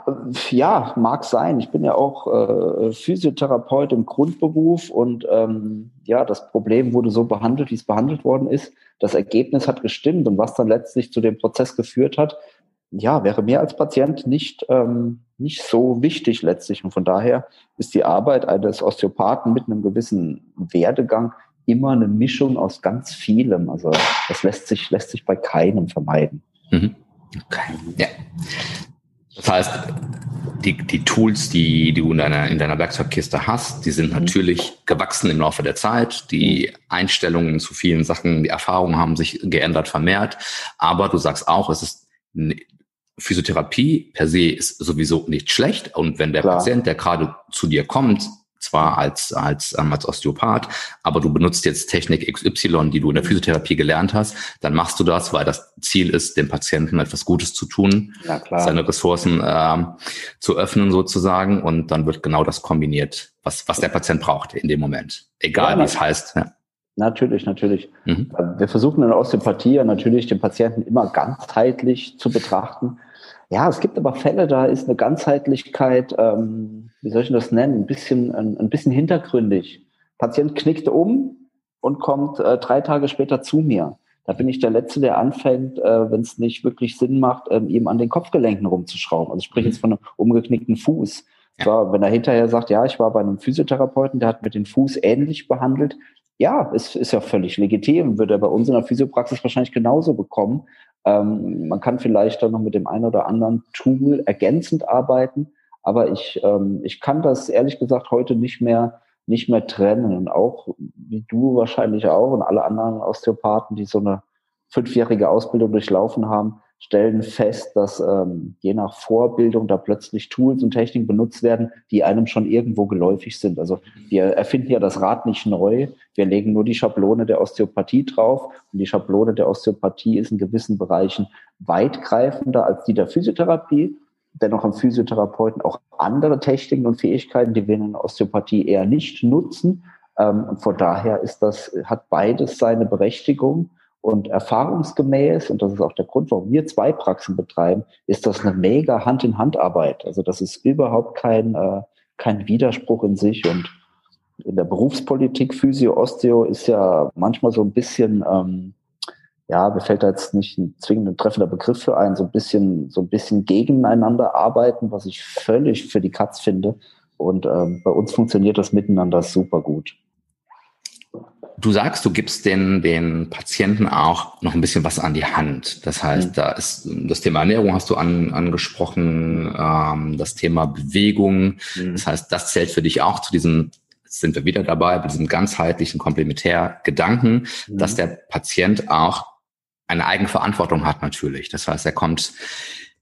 ja, mag sein. Ich bin ja auch äh, Physiotherapeut im Grundberuf und ähm, ja, das Problem wurde so behandelt, wie es behandelt worden ist. Das Ergebnis hat gestimmt und was dann letztlich zu dem Prozess geführt hat, ja, wäre mir als Patient nicht, ähm, nicht so wichtig letztlich. Und von daher ist die Arbeit eines Osteopathen mit einem gewissen Werdegang immer eine Mischung aus ganz vielem. Also das lässt sich, lässt sich bei keinem vermeiden. Mhm. Okay. Ja. Das heißt, die, die Tools, die, du in deiner, in deiner Werkzeugkiste hast, die sind mhm. natürlich gewachsen im Laufe der Zeit. Die. Einstellungen zu vielen Sachen, die Erfahrungen haben sich geändert, vermehrt. Aber du sagst auch, es ist Physiotherapie per se ist sowieso nicht schlecht. Und wenn der Klar. Patient, der gerade zu dir kommt, zwar als, als, ähm, als Osteopath, aber du benutzt jetzt Technik XY, die du in der Physiotherapie gelernt hast, dann machst du das, weil das Ziel ist, dem Patienten etwas Gutes zu tun, seine Ressourcen ähm, zu öffnen sozusagen und dann wird genau das kombiniert, was, was der Patient braucht in dem Moment. Egal ja, wie es heißt. Ja. Natürlich, natürlich. Mhm. Wir versuchen in der Osteopathie ja natürlich den Patienten immer ganzheitlich zu betrachten. Ja, es gibt aber Fälle, da ist eine Ganzheitlichkeit, ähm, wie soll ich das nennen, ein bisschen, ein, ein bisschen hintergründig. Patient knickt um und kommt äh, drei Tage später zu mir. Da bin ich der Letzte, der anfängt, äh, wenn es nicht wirklich Sinn macht, ähm, ihm an den Kopfgelenken rumzuschrauben. Also ich spreche jetzt von einem umgeknickten Fuß. Ja. So, wenn er hinterher sagt, ja, ich war bei einem Physiotherapeuten, der hat mit dem Fuß ähnlich behandelt, ja, es ist ja völlig legitim, würde er bei uns in der Physiopraxis wahrscheinlich genauso bekommen. Ähm, man kann vielleicht dann noch mit dem einen oder anderen Tool ergänzend arbeiten, aber ich, ähm, ich kann das ehrlich gesagt heute nicht mehr, nicht mehr trennen. Und auch, wie du wahrscheinlich auch und alle anderen Osteopathen, die so eine fünfjährige Ausbildung durchlaufen haben, stellen fest, dass ähm, je nach Vorbildung da plötzlich Tools und Techniken benutzt werden, die einem schon irgendwo geläufig sind. Also wir erfinden ja das Rad nicht neu. Wir legen nur die Schablone der Osteopathie drauf. Und die Schablone der Osteopathie ist in gewissen Bereichen weitgreifender als die der Physiotherapie. Dennoch haben Physiotherapeuten auch andere Techniken und Fähigkeiten, die wir in der Osteopathie eher nicht nutzen. Ähm, und von daher ist das, hat beides seine Berechtigung. Und erfahrungsgemäß, und das ist auch der Grund, warum wir zwei Praxen betreiben, ist das eine mega Hand-in-Hand-Arbeit. Also das ist überhaupt kein, äh, kein Widerspruch in sich. Und in der Berufspolitik Physio, Osteo ist ja manchmal so ein bisschen, ähm, ja, mir fällt da jetzt nicht ein zwingend treffender Begriff für ein, so ein bisschen, so ein bisschen gegeneinander arbeiten, was ich völlig für die Katz finde. Und ähm, bei uns funktioniert das miteinander super gut. Du sagst, du gibst den, den Patienten auch noch ein bisschen was an die Hand. Das heißt, mhm. da ist das Thema Ernährung hast du an, angesprochen, ähm, das Thema Bewegung. Mhm. Das heißt, das zählt für dich auch zu diesem, sind wir wieder dabei, bei diesem ganzheitlichen Komplementärgedanken, mhm. dass der Patient auch eine Eigenverantwortung hat natürlich. Das heißt, er kommt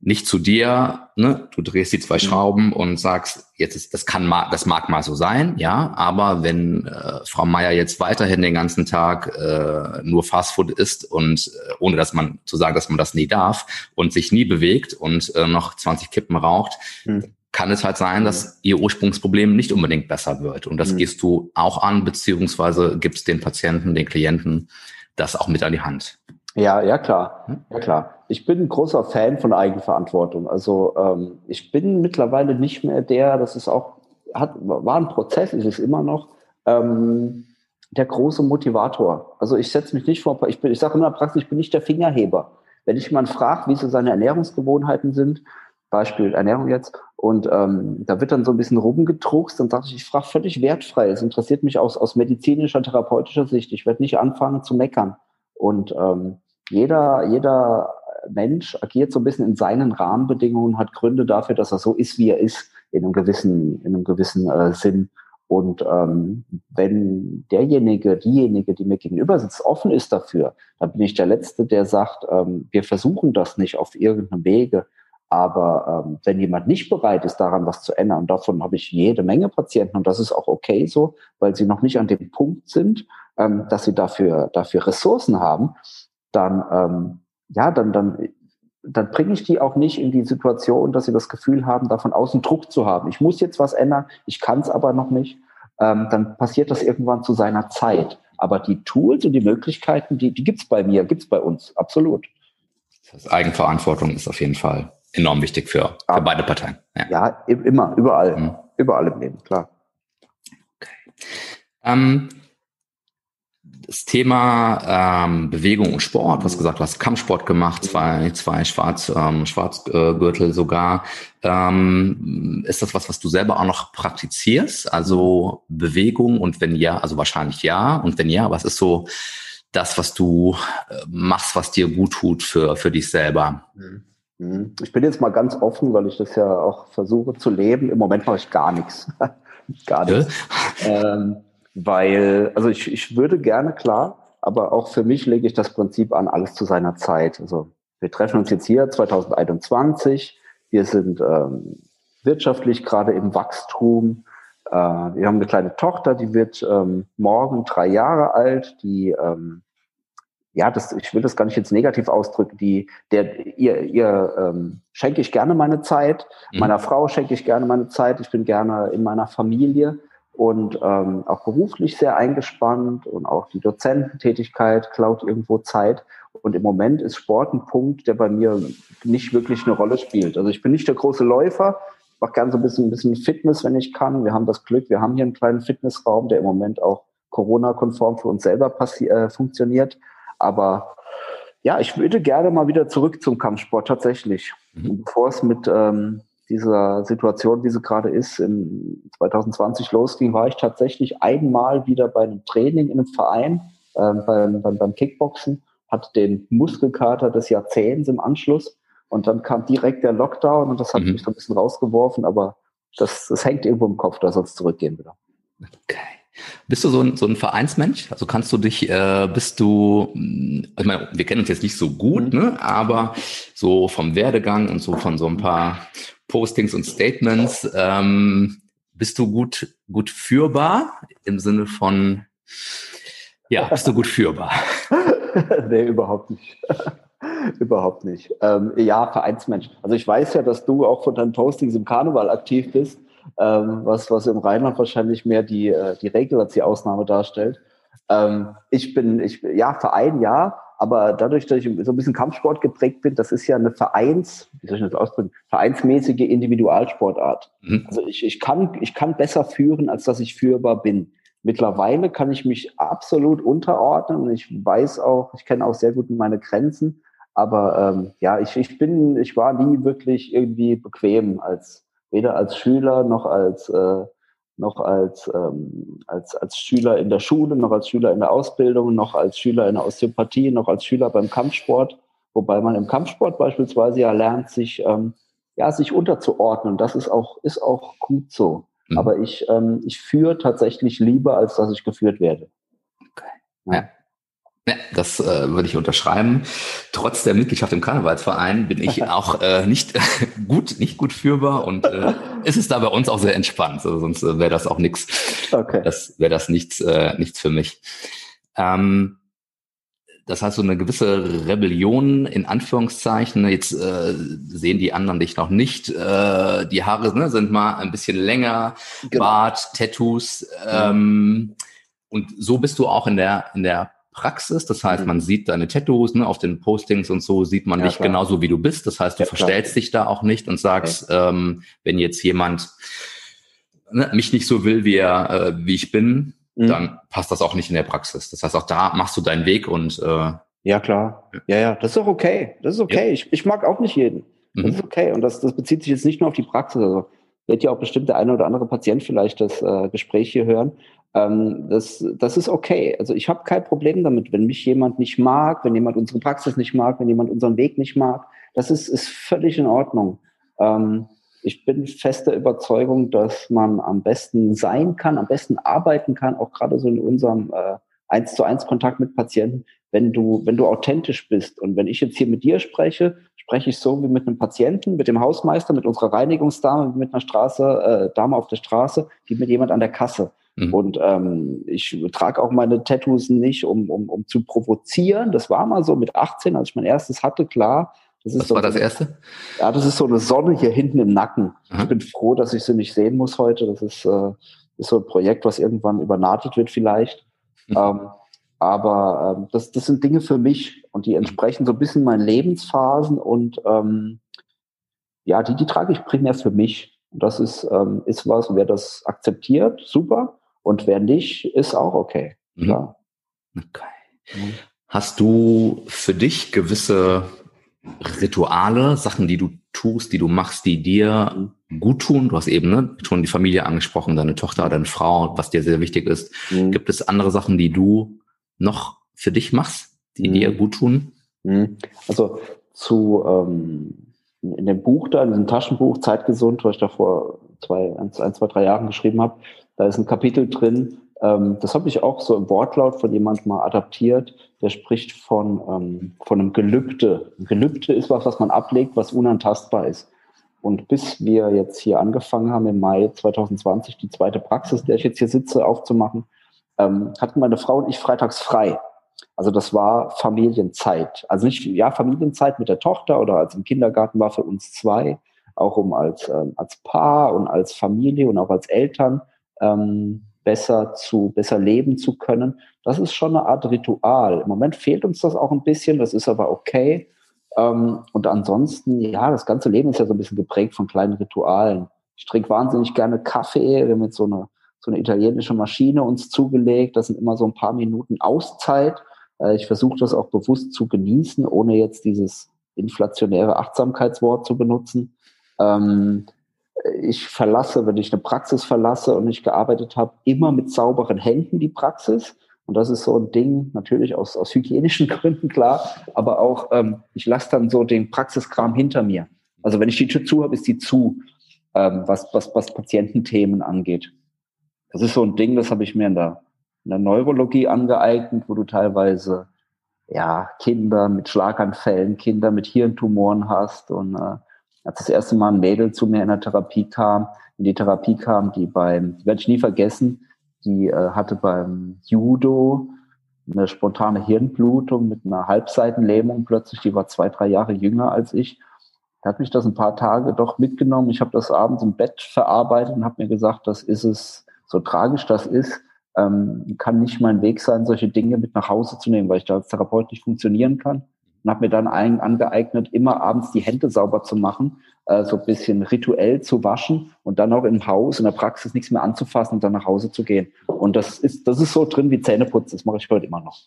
nicht zu dir, ne, du drehst die zwei mhm. Schrauben und sagst, jetzt ist, das kann mal, das mag mal so sein, ja, aber wenn äh, Frau Meier jetzt weiterhin den ganzen Tag äh, nur Fastfood isst und äh, ohne dass man zu sagen, dass man das nie darf und sich nie bewegt und äh, noch 20 Kippen raucht, mhm. kann es halt sein, dass mhm. ihr Ursprungsproblem nicht unbedingt besser wird. Und das mhm. gehst du auch an, beziehungsweise gibst den Patienten, den Klienten das auch mit an die Hand. Ja, ja klar, hm? ja klar. Ich bin ein großer Fan von Eigenverantwortung. Also ähm, ich bin mittlerweile nicht mehr der, das ist auch, hat, war ein Prozess, ist es immer noch, ähm, der große Motivator. Also ich setze mich nicht vor, ich bin, ich sage immer praktisch, ich bin nicht der Fingerheber. Wenn ich jemanden frage, wie so seine Ernährungsgewohnheiten sind, Beispiel Ernährung jetzt, und ähm, da wird dann so ein bisschen rumgedruckst, dann sage ich, ich frage völlig wertfrei. Es interessiert mich aus, aus medizinischer, therapeutischer Sicht. Ich werde nicht anfangen zu meckern. Und ähm, jeder, jeder Mensch agiert so ein bisschen in seinen Rahmenbedingungen, hat Gründe dafür, dass er so ist, wie er ist, in einem gewissen, in einem gewissen äh, Sinn. Und ähm, wenn derjenige, diejenige, die mir gegenüber sitzt, offen ist dafür, dann bin ich der Letzte, der sagt, ähm, wir versuchen das nicht auf irgendeinem Wege. Aber ähm, wenn jemand nicht bereit ist, daran was zu ändern, und davon habe ich jede Menge Patienten, und das ist auch okay so, weil sie noch nicht an dem Punkt sind, ähm, dass sie dafür, dafür Ressourcen haben, dann, ähm, ja, dann, dann, dann bringe ich die auch nicht in die Situation, dass sie das Gefühl haben, davon außen Druck zu haben. Ich muss jetzt was ändern, ich kann es aber noch nicht. Ähm, dann passiert das irgendwann zu seiner Zeit. Aber die Tools und die Möglichkeiten, die, die gibt's bei mir, gibt's bei uns, absolut. Das Eigenverantwortung ist auf jeden Fall enorm wichtig für, für beide Parteien. Ja, ja immer, überall, mhm. überall im Leben, klar. Okay. Ähm, das Thema ähm, Bewegung und Sport, was gesagt, du hast Kampfsport gemacht, zwei, zwei Schwarz, ähm, Schwarzgürtel sogar. Ähm, ist das was, was du selber auch noch praktizierst? Also Bewegung und wenn ja, also wahrscheinlich ja. Und wenn ja, was ist so das, was du äh, machst, was dir gut tut für, für dich selber? Mhm. Mhm. Ich bin jetzt mal ganz offen, weil ich das ja auch versuche zu leben. Im Moment mache ich gar nichts. gar nichts. Ähm, weil, also ich, ich würde gerne, klar, aber auch für mich lege ich das Prinzip an, alles zu seiner Zeit. Also wir treffen uns jetzt hier 2021. Wir sind ähm, wirtschaftlich gerade im Wachstum. Äh, wir haben eine kleine Tochter, die wird ähm, morgen drei Jahre alt, die ähm, ja, das, ich will das gar nicht jetzt negativ ausdrücken, die, der, ihr, ihr ähm, schenke ich gerne meine Zeit, mhm. meiner Frau schenke ich gerne meine Zeit, ich bin gerne in meiner Familie und ähm, auch beruflich sehr eingespannt und auch die Dozententätigkeit klaut irgendwo Zeit. Und im Moment ist Sport ein Punkt, der bei mir nicht wirklich eine Rolle spielt. Also ich bin nicht der große Läufer, mache gerne so ein bisschen, ein bisschen Fitness, wenn ich kann. Wir haben das Glück, wir haben hier einen kleinen Fitnessraum, der im Moment auch Corona-konform für uns selber äh, funktioniert. Aber ja, ich würde gerne mal wieder zurück zum Kampfsport tatsächlich. Mhm. Bevor es mit ähm, dieser Situation, wie sie gerade ist, in 2020 losging, war ich tatsächlich einmal wieder bei einem Training in einem Verein, äh, beim, beim, beim Kickboxen, hatte den Muskelkater des Jahrzehnts im Anschluss und dann kam direkt der Lockdown und das hat mhm. mich so ein bisschen rausgeworfen, aber das, das hängt irgendwo im Kopf, da soll es zurückgehen wieder. Okay. Bist du so ein, so ein Vereinsmensch? Also kannst du dich, äh, bist du, ich meine, wir kennen uns jetzt nicht so gut, mhm. ne? aber so vom Werdegang und so von so ein paar Postings und Statements, ähm, bist du gut, gut führbar im Sinne von, ja, bist du gut führbar? nee, überhaupt nicht. überhaupt nicht. Ähm, ja, Vereinsmensch. Also ich weiß ja, dass du auch von deinen Postings im Karneval aktiv bist ähm, was, was im Rheinland wahrscheinlich mehr die, äh, die Regel als die Ausnahme darstellt. Ähm, ich bin, ich, ja, Verein, ja, aber dadurch, dass ich so ein bisschen Kampfsport geprägt bin, das ist ja eine Vereins, wie soll ich das ausdrücken, vereinsmäßige Individualsportart. Mhm. Also ich, ich, kann, ich kann besser führen, als dass ich führbar bin. Mittlerweile kann ich mich absolut unterordnen und ich weiß auch, ich kenne auch sehr gut meine Grenzen. Aber ähm, ja, ich, ich bin, ich war nie wirklich irgendwie bequem als weder als Schüler noch als äh, noch als, ähm, als, als Schüler in der Schule, noch als Schüler in der Ausbildung, noch als Schüler in der Osteopathie, noch als Schüler beim Kampfsport, wobei man im Kampfsport beispielsweise ja lernt, sich, ähm, ja, sich unterzuordnen. Das ist auch, ist auch gut so. Mhm. Aber ich, ähm, ich führe tatsächlich lieber, als dass ich geführt werde. Okay. Ja. Ja, das äh, würde ich unterschreiben. Trotz der Mitgliedschaft im Karnevalsverein bin ich auch äh, nicht gut, nicht gut führbar und äh, es ist da bei uns auch sehr entspannt. Also sonst äh, wäre das auch nichts. Okay. Das wäre das nichts, äh, nichts für mich. Ähm, das heißt, so eine gewisse Rebellion in Anführungszeichen. Jetzt äh, sehen die anderen dich noch nicht. Äh, die Haare ne, sind mal ein bisschen länger, genau. Bart, Tattoos. Ähm, und so bist du auch in der in der Praxis. Das heißt, mhm. man sieht deine Tattoos ne, auf den Postings und so, sieht man ja, dich klar. genauso, wie du bist. Das heißt, du ja, verstellst klar. dich da auch nicht und sagst, okay. ähm, wenn jetzt jemand ne, mich nicht so will, wie, er, äh, wie ich bin, mhm. dann passt das auch nicht in der Praxis. Das heißt, auch da machst du deinen Weg und äh, ja, klar. Ja, ja, das ist auch okay. Das ist okay. Ja. Ich, ich mag auch nicht jeden. Das mhm. ist okay. Und das, das bezieht sich jetzt nicht nur auf die Praxis. Also wird ja auch bestimmt der eine oder andere Patient vielleicht das äh, Gespräch hier hören. Ähm, das, das ist okay. Also ich habe kein Problem damit, wenn mich jemand nicht mag, wenn jemand unsere Praxis nicht mag, wenn jemand unseren Weg nicht mag. Das ist, ist völlig in Ordnung. Ähm, ich bin fester Überzeugung, dass man am besten sein kann, am besten arbeiten kann, auch gerade so in unserem äh, eins zu eins Kontakt mit Patienten, wenn du, wenn du authentisch bist. Und wenn ich jetzt hier mit dir spreche, spreche ich so wie mit einem Patienten, mit dem Hausmeister, mit unserer Reinigungsdame, mit einer Straße, äh, Dame auf der Straße, wie mit jemand an der Kasse. Mhm. Und ähm, ich trage auch meine Tattoos nicht, um, um, um zu provozieren. Das war mal so mit 18, als ich mein erstes hatte, klar. Das Was so war das erste? Ja, das ist so eine Sonne hier hinten im Nacken. Aha. Ich bin froh, dass ich sie nicht sehen muss heute. Das ist, äh, ist so ein Projekt, was irgendwann übernadelt wird vielleicht. Mhm. Ähm, aber ähm, das, das sind Dinge für mich und die entsprechen so ein bisschen meinen Lebensphasen und ähm, ja, die, die trage ich primär für mich. Und das ist, ähm, ist was, wer das akzeptiert, super. Und wer nicht, ist auch okay. Mhm. Klar. Okay. Mhm. Hast du für dich gewisse Rituale, Sachen, die du tust, die du machst, die dir mhm. gut tun? Du hast eben ne, schon die Familie angesprochen, deine Tochter, deine Frau, was dir sehr wichtig ist. Mhm. Gibt es andere Sachen, die du noch für dich machst, die mhm. dir gut tun? Also zu ähm, in dem Buch da, in diesem Taschenbuch Zeitgesund, was ich da vor zwei, ein, zwei, drei Jahren geschrieben habe, da ist ein Kapitel drin, Ähm, das habe ich auch so im Wortlaut von jemandem mal adaptiert. Der spricht von, ähm, von einem Gelübde. Ein Gelübde ist was, was man ablegt, was unantastbar ist. Und bis wir jetzt hier angefangen haben, im Mai 2020 die zweite Praxis, der ich jetzt hier sitze, aufzumachen, ähm, hatten meine Frau und ich freitags frei. Also das war Familienzeit. Also nicht, ja, Familienzeit mit der Tochter oder als im Kindergarten war für uns zwei, auch um als, ähm, als Paar und als Familie und auch als Eltern ähm, besser zu, besser leben zu können. Das ist schon eine Art Ritual. Im Moment fehlt uns das auch ein bisschen, das ist aber okay. Ähm, und ansonsten, ja, das ganze Leben ist ja so ein bisschen geprägt von kleinen Ritualen. Ich trinke wahnsinnig gerne Kaffee. Wir haben jetzt so eine, so eine italienische Maschine uns zugelegt. Das sind immer so ein paar Minuten Auszeit. Äh, ich versuche das auch bewusst zu genießen, ohne jetzt dieses inflationäre Achtsamkeitswort zu benutzen. Ähm, ich verlasse, wenn ich eine Praxis verlasse und ich gearbeitet habe, immer mit sauberen Händen die Praxis. Und das ist so ein Ding, natürlich aus, aus hygienischen Gründen klar, aber auch, ähm, ich lasse dann so den Praxiskram hinter mir. Also wenn ich die Tür zu habe, ist die zu, ähm, was, was, was Patiententhemen angeht. Das ist so ein Ding, das habe ich mir in der, in der Neurologie angeeignet, wo du teilweise ja, Kinder mit Schlaganfällen, Kinder mit Hirntumoren hast und äh, als das erste Mal ein Mädel zu mir in der Therapie kam, in die Therapie kam, die beim, die werde ich nie vergessen, die äh, hatte beim Judo eine spontane Hirnblutung mit einer Halbseitenlähmung plötzlich, die war zwei, drei Jahre jünger als ich. Da hat mich das ein paar Tage doch mitgenommen. Ich habe das abends im Bett verarbeitet und habe mir gesagt, das ist es, so tragisch das ist, ähm, kann nicht mein Weg sein, solche Dinge mit nach Hause zu nehmen, weil ich da als Therapeut nicht funktionieren kann und habe mir dann allen angeeignet, immer abends die Hände sauber zu machen, äh, so ein bisschen rituell zu waschen und dann auch im Haus, in der Praxis nichts mehr anzufassen und dann nach Hause zu gehen. Und das ist, das ist so drin wie Zähneputzen, das mache ich heute immer noch.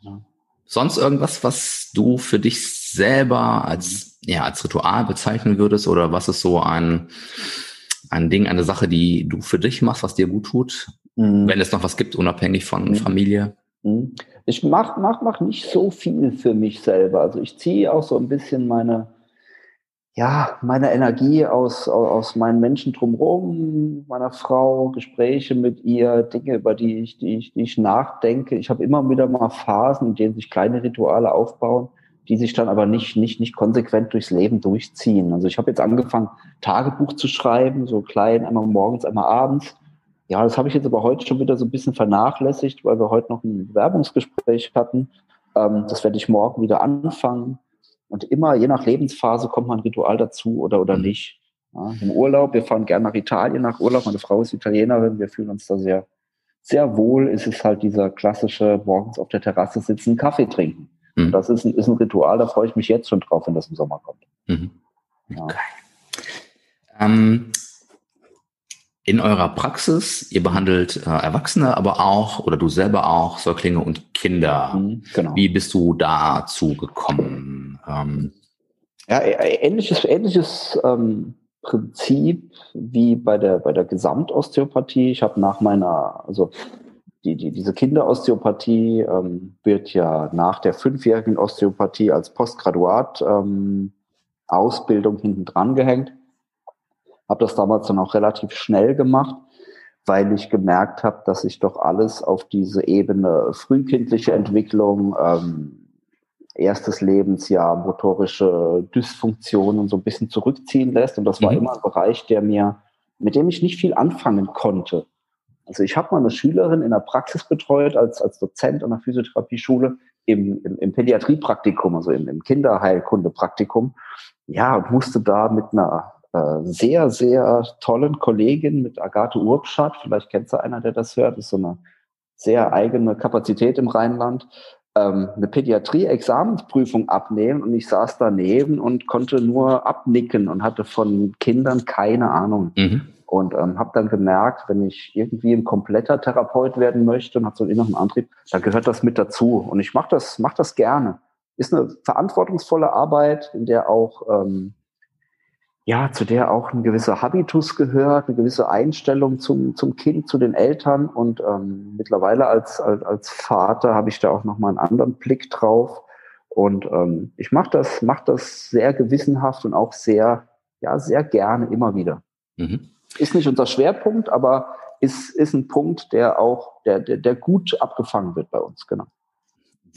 Ja. Sonst irgendwas, was du für dich selber als, ja, als Ritual bezeichnen würdest oder was ist so ein, ein Ding, eine Sache, die du für dich machst, was dir gut tut? Mhm. Wenn es noch was gibt, unabhängig von mhm. Familie? Mhm. Ich mach, mach, mach nicht so viel für mich selber. Also ich ziehe auch so ein bisschen meine, ja, meine Energie aus, aus meinen Menschen drumherum, meiner Frau, Gespräche mit ihr, Dinge, über die ich, die ich, die ich nachdenke. Ich habe immer wieder mal Phasen, in denen sich kleine Rituale aufbauen, die sich dann aber nicht, nicht, nicht konsequent durchs Leben durchziehen. Also ich habe jetzt angefangen, Tagebuch zu schreiben, so klein, einmal morgens, einmal abends. Ja, das habe ich jetzt aber heute schon wieder so ein bisschen vernachlässigt, weil wir heute noch ein Bewerbungsgespräch hatten. Ähm, das werde ich morgen wieder anfangen. Und immer, je nach Lebensphase, kommt mal ein Ritual dazu oder, oder mhm. nicht. Ja, Im Urlaub, wir fahren gerne nach Italien nach Urlaub. Meine Frau ist Italienerin, wir fühlen uns da sehr, sehr wohl. Es ist halt dieser klassische morgens auf der Terrasse sitzen, Kaffee trinken. Mhm. Das ist ein, ist ein Ritual, da freue ich mich jetzt schon drauf, wenn das im Sommer kommt. Mhm. Okay. Ja. Ähm, in eurer Praxis, ihr behandelt äh, Erwachsene, aber auch, oder du selber auch, Säuglinge und Kinder. Mhm, genau. Wie bist du dazu gekommen? Ähm, ja, ähnliches, ähnliches ähm, Prinzip wie bei der, bei der Gesamtosteopathie. Ich habe nach meiner, also die, die, diese Kinderosteopathie ähm, wird ja nach der fünfjährigen Osteopathie als Postgraduat ähm, Ausbildung hinten dran gehängt. Habe das damals dann auch relativ schnell gemacht, weil ich gemerkt habe, dass ich doch alles auf diese Ebene frühkindliche Entwicklung, ähm, erstes Lebensjahr, motorische Dysfunktionen so ein bisschen zurückziehen lässt. Und das war mhm. immer ein Bereich, der mir, mit dem ich nicht viel anfangen konnte. Also ich habe mal eine Schülerin in der Praxis betreut als, als Dozent an der Physiotherapieschule im, im, im Pädiatriepraktikum, also im, im Kinderheilkundepraktikum. Ja, und musste da mit einer sehr, sehr tollen Kollegin mit Agathe Urbschat, vielleicht kennt sie einer, der das hört, ist so eine sehr eigene Kapazität im Rheinland, ähm, eine Pädiatrie-Examensprüfung abnehmen und ich saß daneben und konnte nur abnicken und hatte von Kindern keine Ahnung. Mhm. Und ähm, habe dann gemerkt, wenn ich irgendwie ein kompletter Therapeut werden möchte und habe so einen inneren Antrieb, da gehört das mit dazu. Und ich mache das, mach das gerne. Ist eine verantwortungsvolle Arbeit, in der auch ähm, ja, zu der auch ein gewisser Habitus gehört, eine gewisse Einstellung zum, zum Kind, zu den Eltern. Und ähm, mittlerweile als, als, als Vater habe ich da auch nochmal einen anderen Blick drauf. Und ähm, ich mache das, mach das sehr gewissenhaft und auch sehr, ja, sehr gerne immer wieder. Mhm. Ist nicht unser Schwerpunkt, aber ist, ist ein Punkt, der auch, der, der, der gut abgefangen wird bei uns, genau.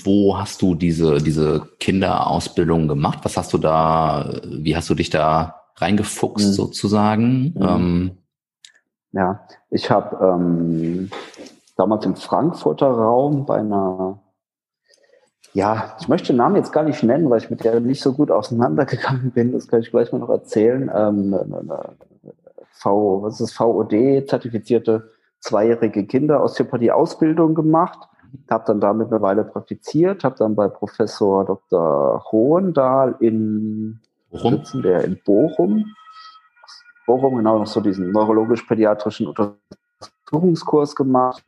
Wo hast du diese, diese Kinderausbildung gemacht? Was hast du da, wie hast du dich da reingefuchst mhm. sozusagen? Mhm. Ähm, ja, ich habe ähm, damals im Frankfurter Raum bei einer, ja, ich möchte den Namen jetzt gar nicht nennen, weil ich mit der nicht so gut auseinandergegangen bin. Das kann ich gleich mal noch erzählen. Ähm, eine, eine V, was ist VOD zertifizierte zweijährige Kinderosteopathie-Ausbildung gemacht. Habe dann damit eine Weile praktiziert, habe dann bei Professor Dr. Hohendahl in Bochum, der in Bochum. Bochum genau noch so diesen neurologisch-pädiatrischen Untersuchungskurs gemacht,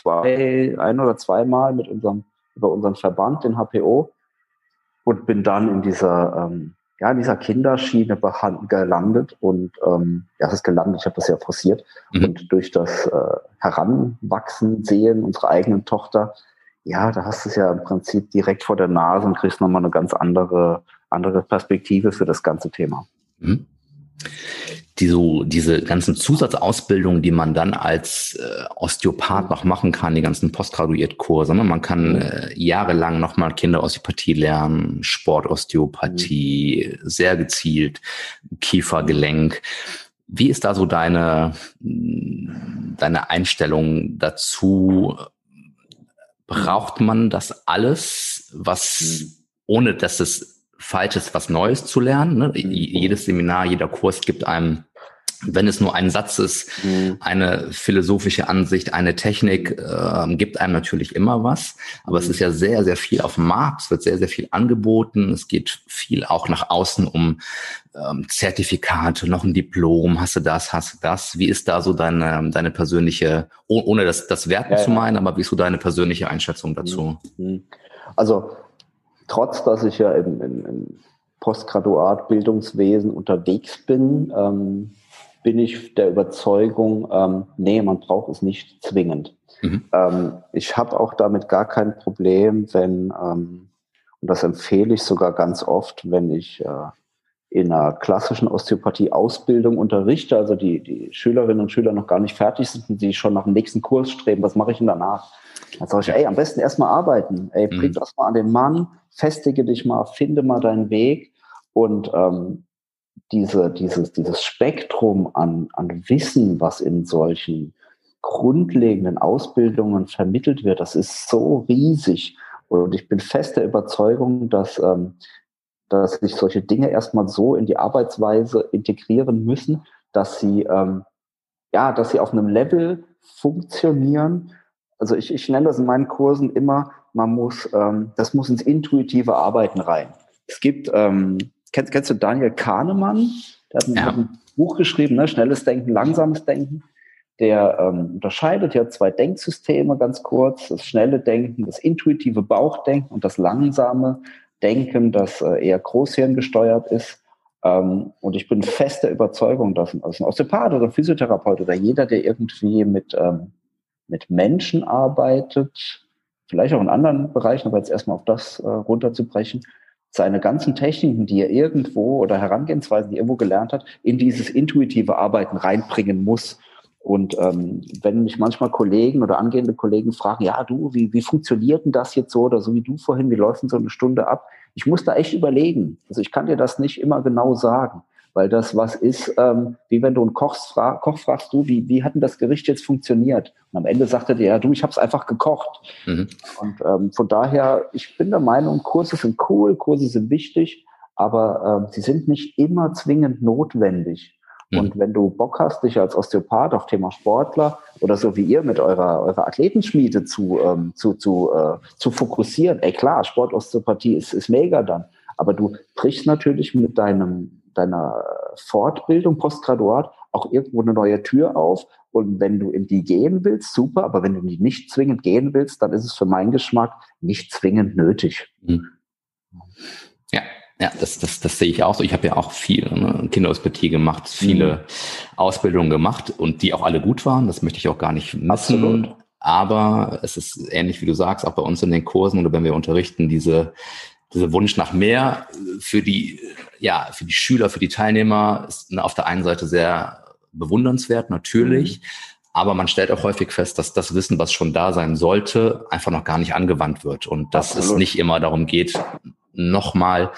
zwei, ein oder zweimal mit unserem, über unseren Verband, den HPO, und bin dann in dieser, ähm, ja, in dieser Kinderschiene gelandet. Und ähm, ja, es ist gelandet, ich habe das ja forciert. Mhm. und durch das äh, Heranwachsen sehen unserer eigenen Tochter, ja, da hast du es ja im Prinzip direkt vor der Nase und kriegst nochmal eine ganz andere, andere Perspektive für das ganze Thema. Mhm die so, diese ganzen Zusatzausbildungen, die man dann als äh, Osteopath noch machen kann, die ganzen Postgraduiertkurse. Ne? Man kann äh, jahrelang nochmal Kinderosteopathie lernen, Sportosteopathie, mhm. sehr gezielt, Kiefergelenk. Wie ist da so deine, deine Einstellung dazu? Braucht man das alles, was, mhm. ohne dass es falsch ist, was Neues zu lernen. Ne? Mhm. Jedes Seminar, jeder Kurs gibt einem wenn es nur ein Satz ist, mhm. eine philosophische Ansicht, eine Technik, äh, gibt einem natürlich immer was. Aber mhm. es ist ja sehr, sehr viel auf dem Markt. Es wird sehr, sehr viel angeboten. Es geht viel auch nach außen um ähm, Zertifikate, noch ein Diplom. Hast du das, hast du das? Wie ist da so deine, deine persönliche, ohne das, das Werten ja, zu meinen, aber wie ist so deine persönliche Einschätzung dazu? Mhm. Also trotz, dass ich ja im, im, im Postgraduat Bildungswesen unterwegs bin, ähm, bin ich der Überzeugung, ähm, nee, man braucht es nicht zwingend. Mhm. Ähm, ich habe auch damit gar kein Problem, wenn, ähm, und das empfehle ich sogar ganz oft, wenn ich äh, in einer klassischen Osteopathie-Ausbildung unterrichte, also die, die Schülerinnen und Schüler noch gar nicht fertig sind und die schon nach dem nächsten Kurs streben, was mache ich denn danach? Dann sage ich, ey, am besten erstmal arbeiten. Ey, bring mhm. das mal an den Mann, festige dich mal, finde mal deinen Weg und ähm, diese, dieses, dieses Spektrum an, an Wissen, was in solchen grundlegenden Ausbildungen vermittelt wird, das ist so riesig. Und ich bin fest der Überzeugung, dass, ähm, dass sich solche Dinge erstmal so in die Arbeitsweise integrieren müssen, dass sie, ähm, ja, dass sie auf einem Level funktionieren. Also ich, ich nenne das in meinen Kursen immer, man muss, ähm, das muss ins intuitive Arbeiten rein. Es gibt ähm, Kennst, kennst du Daniel Kahnemann? Der hat ein, ja. ein Buch geschrieben, ne? Schnelles Denken, langsames Denken. Der ähm, unterscheidet ja zwei Denksysteme ganz kurz. Das schnelle Denken, das intuitive Bauchdenken und das langsame Denken, das äh, eher großhirngesteuert ist. Ähm, und ich bin fest der Überzeugung, dass ein, also ein Osteopath oder Physiotherapeut oder jeder, der irgendwie mit, ähm, mit Menschen arbeitet, vielleicht auch in anderen Bereichen, aber jetzt erstmal auf das äh, runterzubrechen, seine ganzen Techniken, die er irgendwo oder Herangehensweisen, die er irgendwo gelernt hat, in dieses intuitive Arbeiten reinbringen muss. Und ähm, wenn mich manchmal Kollegen oder angehende Kollegen fragen, ja, du, wie, wie funktioniert denn das jetzt so oder so wie du vorhin, wie läuft denn so eine Stunde ab? Ich muss da echt überlegen. Also ich kann dir das nicht immer genau sagen weil das was ist, ähm, wie wenn du einen Koch, fra Koch fragst, du, wie, wie hat denn das Gericht jetzt funktioniert? Und am Ende sagt er dir, ja, du, ich habe es einfach gekocht. Mhm. Und ähm, von daher, ich bin der Meinung, Kurse sind cool, Kurse sind wichtig, aber ähm, sie sind nicht immer zwingend notwendig. Mhm. Und wenn du Bock hast, dich als Osteopath auf Thema Sportler oder so wie ihr mit eurer, eurer Athletenschmiede zu, ähm, zu, zu, äh, zu fokussieren, ey klar, Sportosteopathie ist, ist mega dann. Aber du brichst natürlich mit deinem deiner Fortbildung, Postgraduat, auch irgendwo eine neue Tür auf. Und wenn du in die gehen willst, super, aber wenn du die nicht zwingend gehen willst, dann ist es für meinen Geschmack nicht zwingend nötig. Mhm. Ja, das, das, das sehe ich auch so. Ich habe ja auch viel ne, Kinderhospitie gemacht, viele mhm. Ausbildungen gemacht und die auch alle gut waren. Das möchte ich auch gar nicht missen. Aber es ist ähnlich, wie du sagst, auch bei uns in den Kursen oder wenn wir unterrichten, diese dieser Wunsch nach mehr für die, ja, für die Schüler, für die Teilnehmer ist auf der einen Seite sehr bewundernswert, natürlich. Mhm. Aber man stellt auch häufig fest, dass das Wissen, was schon da sein sollte, einfach noch gar nicht angewandt wird und dass Absolut. es nicht immer darum geht, nochmal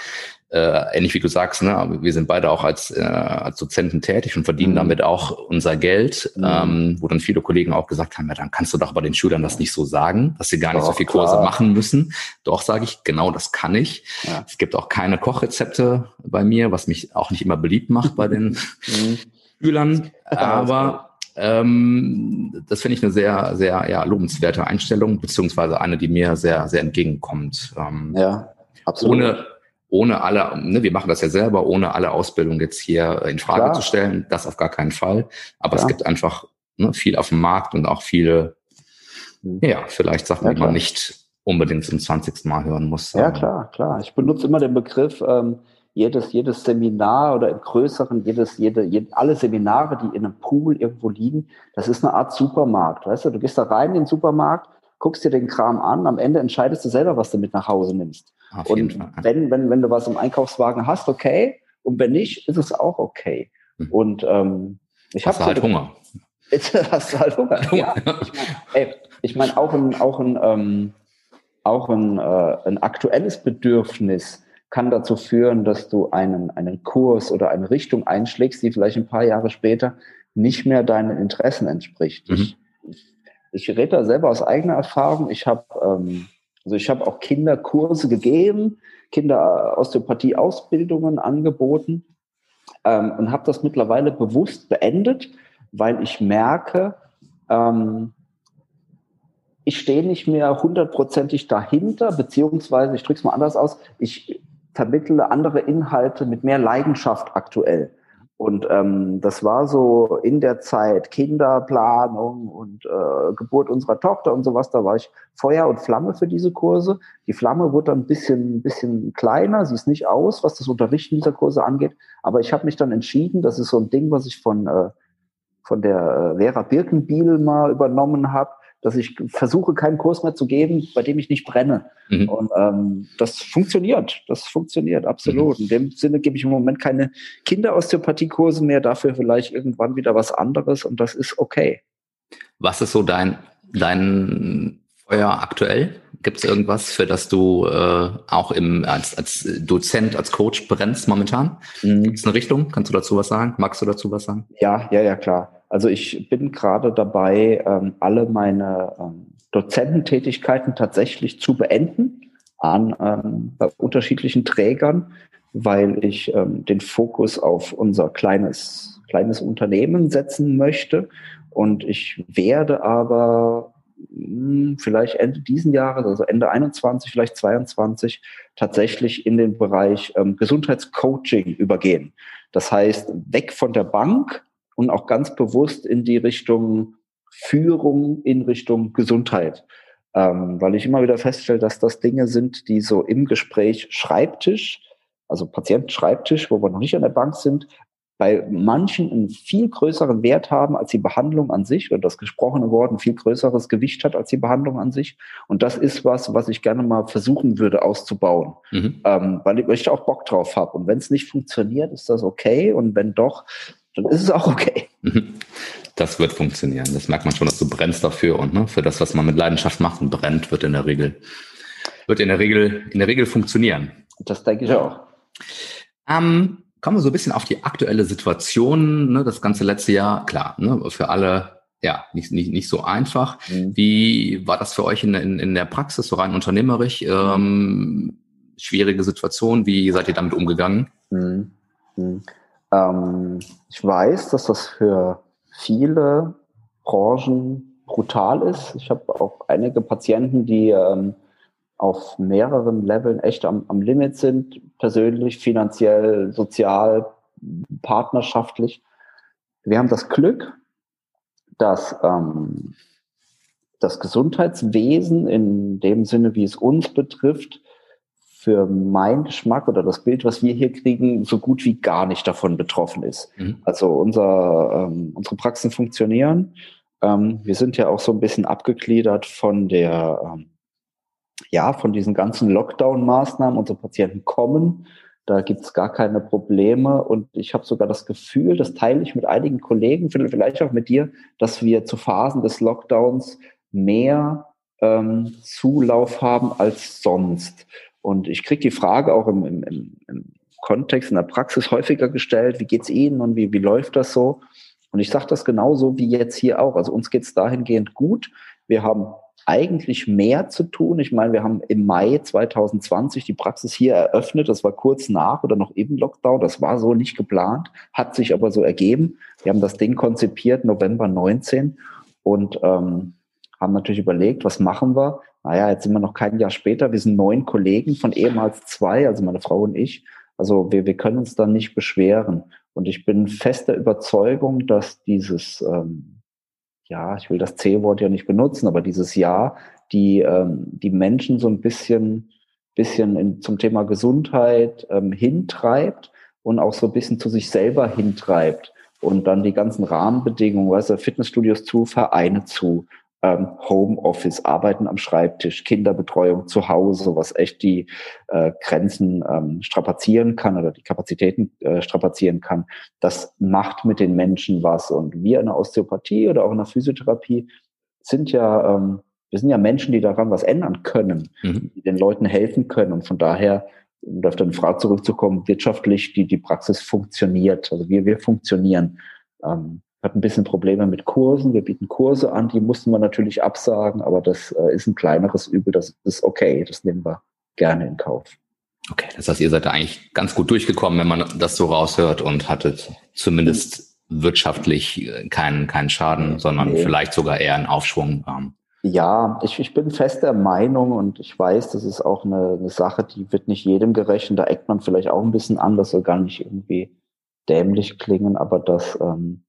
äh, ähnlich wie du sagst, ne, wir sind beide auch als, äh, als Dozenten tätig und verdienen mhm. damit auch unser Geld, mhm. ähm, wo dann viele Kollegen auch gesagt haben, ja, dann kannst du doch bei den Schülern das nicht so sagen, dass sie gar nicht doch, so viel Kurse klar. machen müssen. Doch, sage ich, genau das kann ich. Ja. Es gibt auch keine Kochrezepte bei mir, was mich auch nicht immer beliebt macht bei den mhm. Schülern, aber ähm, das finde ich eine sehr, sehr ja, lobenswerte Einstellung, beziehungsweise eine, die mir sehr, sehr entgegenkommt. Ähm, ja, absolut. Ohne, ohne alle, ne, wir machen das ja selber, ohne alle Ausbildung jetzt hier in Frage Klar. zu stellen, das auf gar keinen Fall. Aber Klar. es gibt einfach ne, viel auf dem Markt und auch viele, mhm. ja, vielleicht Sachen, ja, die man nicht unbedingt zum 20. Mal hören muss. Ja, klar, klar. Ich benutze immer den Begriff, ähm, jedes, jedes Seminar oder im größeren, jedes, jede, jede, alle Seminare, die in einem Pool irgendwo liegen, das ist eine Art Supermarkt. Weißt du, du gehst da rein in den Supermarkt, guckst dir den Kram an, am Ende entscheidest du selber, was du mit nach Hause nimmst. Auf und wenn, wenn, wenn du was im Einkaufswagen hast, okay. Und wenn nicht, ist es auch okay. Mhm. Und ähm, ich habe halt Hunger. Jetzt hast du halt Hunger. Ja. Ich meine, ich mein, auch ein, auch ein, ähm, auch ein, äh, ein aktuelles Bedürfnis kann dazu führen, dass du einen, einen Kurs oder eine Richtung einschlägst, die vielleicht ein paar Jahre später nicht mehr deinen Interessen entspricht. Mhm. Ich, ich, ich rede da selber aus eigener Erfahrung. Ich habe ähm, also ich habe auch Kinderkurse gegeben, Kinder-Osteopathie-Ausbildungen angeboten ähm, und habe das mittlerweile bewusst beendet, weil ich merke, ähm, ich stehe nicht mehr hundertprozentig dahinter, beziehungsweise, ich drücke es mal anders aus, ich vermittle andere Inhalte mit mehr Leidenschaft aktuell. Und ähm, das war so in der Zeit Kinderplanung und äh, Geburt unserer Tochter und sowas. Da war ich Feuer und Flamme für diese Kurse. Die Flamme wurde dann ein bisschen, ein bisschen kleiner. Sie ist nicht aus, was das Unterrichten dieser Kurse angeht. Aber ich habe mich dann entschieden, das ist so ein Ding, was ich von, äh, von der äh, Vera Birkenbiel mal übernommen habe dass ich versuche, keinen Kurs mehr zu geben, bei dem ich nicht brenne. Mhm. Und ähm, das funktioniert. Das funktioniert absolut. Mhm. In dem Sinne gebe ich im Moment keine Kinderosteopathiekurse mehr, dafür vielleicht irgendwann wieder was anderes und das ist okay. Was ist so dein, dein Feuer aktuell? Gibt es irgendwas, für das du äh, auch im, als, als Dozent, als Coach brennst momentan? Mhm. Gibt es eine Richtung? Kannst du dazu was sagen? Magst du dazu was sagen? Ja, ja, ja, klar. Also ich bin gerade dabei, ähm, alle meine ähm, Dozententätigkeiten tatsächlich zu beenden an ähm, bei unterschiedlichen Trägern, weil ich den Fokus auf unser kleines, kleines Unternehmen setzen möchte. Und ich werde aber hm, vielleicht Ende diesen Jahres, also Ende 21, vielleicht 22, tatsächlich in den Bereich ähm, Gesundheitscoaching übergehen. Das heißt, weg von der Bank und auch ganz bewusst in die Richtung Führung, in Richtung Gesundheit. Ähm, weil ich immer wieder feststelle, dass das Dinge sind, die so im Gespräch Schreibtisch, also Patienten-Schreibtisch, wo wir noch nicht an der Bank sind, bei manchen einen viel größeren Wert haben als die Behandlung an sich oder das gesprochene Wort ein viel größeres Gewicht hat als die Behandlung an sich. Und das ist was, was ich gerne mal versuchen würde auszubauen, mhm. ähm, weil ich auch Bock drauf habe. Und wenn es nicht funktioniert, ist das okay. Und wenn doch, dann ist es auch okay. Mhm. Das wird funktionieren. Das merkt man schon, dass du brennst dafür und ne, für das, was man mit Leidenschaft macht und brennt, wird in der Regel, wird in der Regel, in der Regel funktionieren. Das denke ich auch. Ähm, kommen wir so ein bisschen auf die aktuelle Situation. Ne, das ganze letzte Jahr, klar, ne, für alle ja, nicht, nicht, nicht so einfach. Mhm. Wie war das für euch in, in, in der Praxis, so rein unternehmerisch? Ähm, schwierige Situation, wie seid ihr damit umgegangen? Mhm. Mhm. Ähm, ich weiß, dass das für viele Branchen brutal ist. Ich habe auch einige Patienten, die ähm, auf mehreren Leveln echt am, am Limit sind, persönlich, finanziell, sozial, partnerschaftlich. Wir haben das Glück, dass ähm, das Gesundheitswesen in dem Sinne, wie es uns betrifft, für meinen Geschmack oder das Bild, was wir hier kriegen, so gut wie gar nicht davon betroffen ist. Mhm. Also unser, ähm, unsere Praxen funktionieren. Ähm, wir sind ja auch so ein bisschen abgegliedert von der, ähm, ja, von diesen ganzen Lockdown-Maßnahmen. Unsere Patienten kommen, Da gibt's gar keine Probleme und ich habe sogar das Gefühl, das teile ich mit einigen Kollegen, vielleicht auch mit dir, dass wir zu Phasen des Lockdowns mehr ähm, Zulauf haben als sonst. Und ich kriege die Frage auch im, im, im Kontext, in der Praxis häufiger gestellt, wie geht's Ihnen und wie, wie läuft das so? Und ich sage das genauso wie jetzt hier auch. Also uns geht's dahingehend gut. Wir haben eigentlich mehr zu tun. Ich meine, wir haben im Mai 2020 die Praxis hier eröffnet. Das war kurz nach oder noch eben Lockdown. Das war so nicht geplant, hat sich aber so ergeben. Wir haben das Ding konzipiert November 19 und ähm, haben natürlich überlegt, was machen wir? Naja, jetzt sind wir noch kein Jahr später. Wir sind neun Kollegen von ehemals zwei, also meine Frau und ich. Also wir, wir können uns da nicht beschweren. Und ich bin fester Überzeugung, dass dieses ähm, ja, ich will das C-Wort ja nicht benutzen, aber dieses Jahr, die, ähm, die Menschen so ein bisschen, bisschen in, zum Thema Gesundheit ähm, hintreibt und auch so ein bisschen zu sich selber hintreibt und dann die ganzen Rahmenbedingungen, weißt du, Fitnessstudios zu, Vereine zu, ähm, Homeoffice, Arbeiten am Schreibtisch, Kinderbetreuung zu Hause, was echt die äh, Grenzen ähm, strapazieren kann oder die Kapazitäten äh, strapazieren kann. Das macht mit den Menschen was. Und wir in der Osteopathie oder auch in der Physiotherapie sind ja, ähm, wir sind ja Menschen, die daran was ändern können, mhm. die den Leuten helfen können. Und von daher, um auf deine Frage zurückzukommen, wirtschaftlich die, die Praxis funktioniert. Also wir, wir funktionieren. Ähm, hat ein bisschen Probleme mit Kursen. Wir bieten Kurse an, die mussten wir natürlich absagen, aber das äh, ist ein kleineres Übel, das ist okay, das nehmen wir gerne in Kauf. Okay, das heißt, ihr seid da eigentlich ganz gut durchgekommen, wenn man das so raushört und hattet zumindest wirtschaftlich äh, keinen, keinen Schaden, sondern nee. vielleicht sogar eher einen Aufschwung. Ähm. Ja, ich, ich bin fest der Meinung und ich weiß, das ist auch eine, eine Sache, die wird nicht jedem gerechnet. Da eckt man vielleicht auch ein bisschen an, das soll gar nicht irgendwie dämlich klingen, aber dass ähm,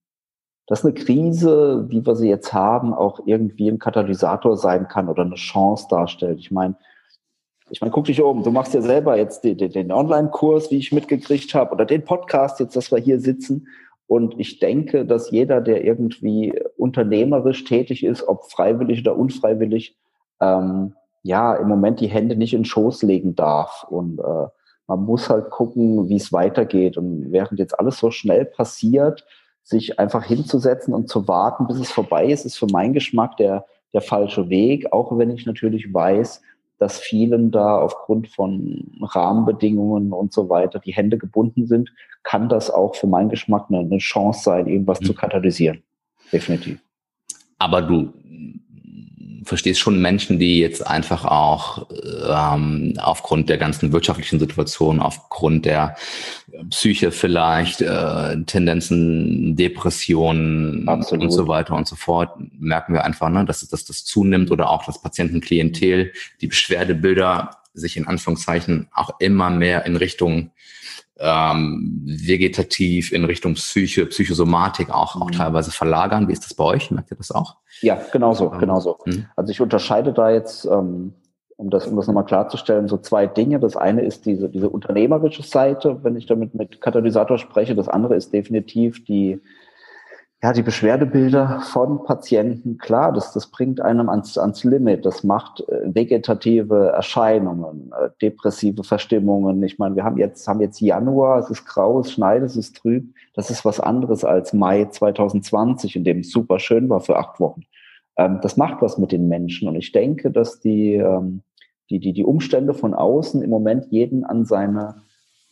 dass eine Krise, wie wir sie jetzt haben, auch irgendwie ein Katalysator sein kann oder eine Chance darstellt. Ich meine, ich meine, guck dich um, du machst ja selber jetzt den, den Online-Kurs, wie ich mitgekriegt habe, oder den Podcast jetzt, dass wir hier sitzen. Und ich denke, dass jeder, der irgendwie unternehmerisch tätig ist, ob freiwillig oder unfreiwillig, ähm, ja, im Moment die Hände nicht in den Schoß legen darf. Und äh, man muss halt gucken, wie es weitergeht. Und während jetzt alles so schnell passiert, sich einfach hinzusetzen und zu warten, bis es vorbei ist, ist für meinen Geschmack der, der falsche Weg, auch wenn ich natürlich weiß, dass vielen da aufgrund von Rahmenbedingungen und so weiter die Hände gebunden sind, kann das auch für meinen Geschmack eine, eine Chance sein, irgendwas mhm. zu katalysieren. Definitiv. Aber du verstehst schon Menschen, die jetzt einfach auch ähm, aufgrund der ganzen wirtschaftlichen Situation, aufgrund der Psyche vielleicht, äh, Tendenzen, Depressionen Absolut. und so weiter und so fort, merken wir einfach, ne, dass, dass das zunimmt oder auch das Patientenklientel, die Beschwerdebilder sich in Anführungszeichen auch immer mehr in Richtung ähm, vegetativ in Richtung Psyche, Psychosomatik auch, auch mhm. teilweise verlagern. Wie ist das bei euch? Merkt ihr das auch? Ja, genauso, ähm, genauso. Mhm. Also ich unterscheide da jetzt, ähm, um das, um das nochmal klarzustellen, so zwei Dinge. Das eine ist diese, diese unternehmerische Seite, wenn ich damit mit Katalysator spreche. Das andere ist definitiv die, ja, die Beschwerdebilder von Patienten, klar, das, das bringt einem ans, ans Limit. Das macht äh, vegetative Erscheinungen, äh, depressive Verstimmungen. Ich meine, wir haben jetzt, haben jetzt Januar, es ist grau, es schneit, es ist trüb. Das ist was anderes als Mai 2020, in dem es super schön war für acht Wochen. Ähm, das macht was mit den Menschen. Und ich denke, dass die, ähm, die, die, die Umstände von außen im Moment jeden an seine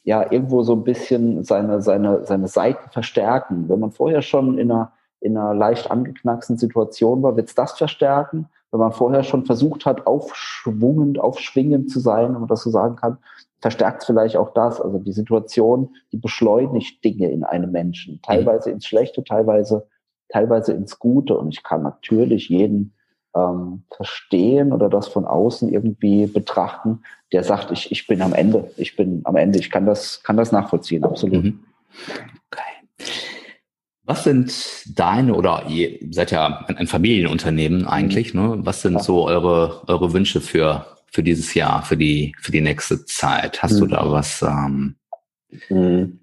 ja irgendwo so ein bisschen seine, seine, seine Seiten verstärken. Wenn man vorher schon in einer, in einer leicht angeknacksten Situation war, wird es das verstärken. Wenn man vorher schon versucht hat, aufschwungend, aufschwingend zu sein, wenn man das so sagen kann, verstärkt es vielleicht auch das. Also die Situation, die beschleunigt Dinge in einem Menschen. Teilweise ins Schlechte, teilweise, teilweise ins Gute. Und ich kann natürlich jeden ähm, verstehen oder das von außen irgendwie betrachten, der sagt, ich, ich bin am Ende, ich bin am Ende, ich kann das, kann das nachvollziehen, absolut. Mhm. Okay. Was sind deine, oder ihr seid ja ein, Familienunternehmen eigentlich, ne? Was sind ja. so eure, eure Wünsche für, für dieses Jahr, für die, für die nächste Zeit? Hast mhm. du da was? Ähm mhm.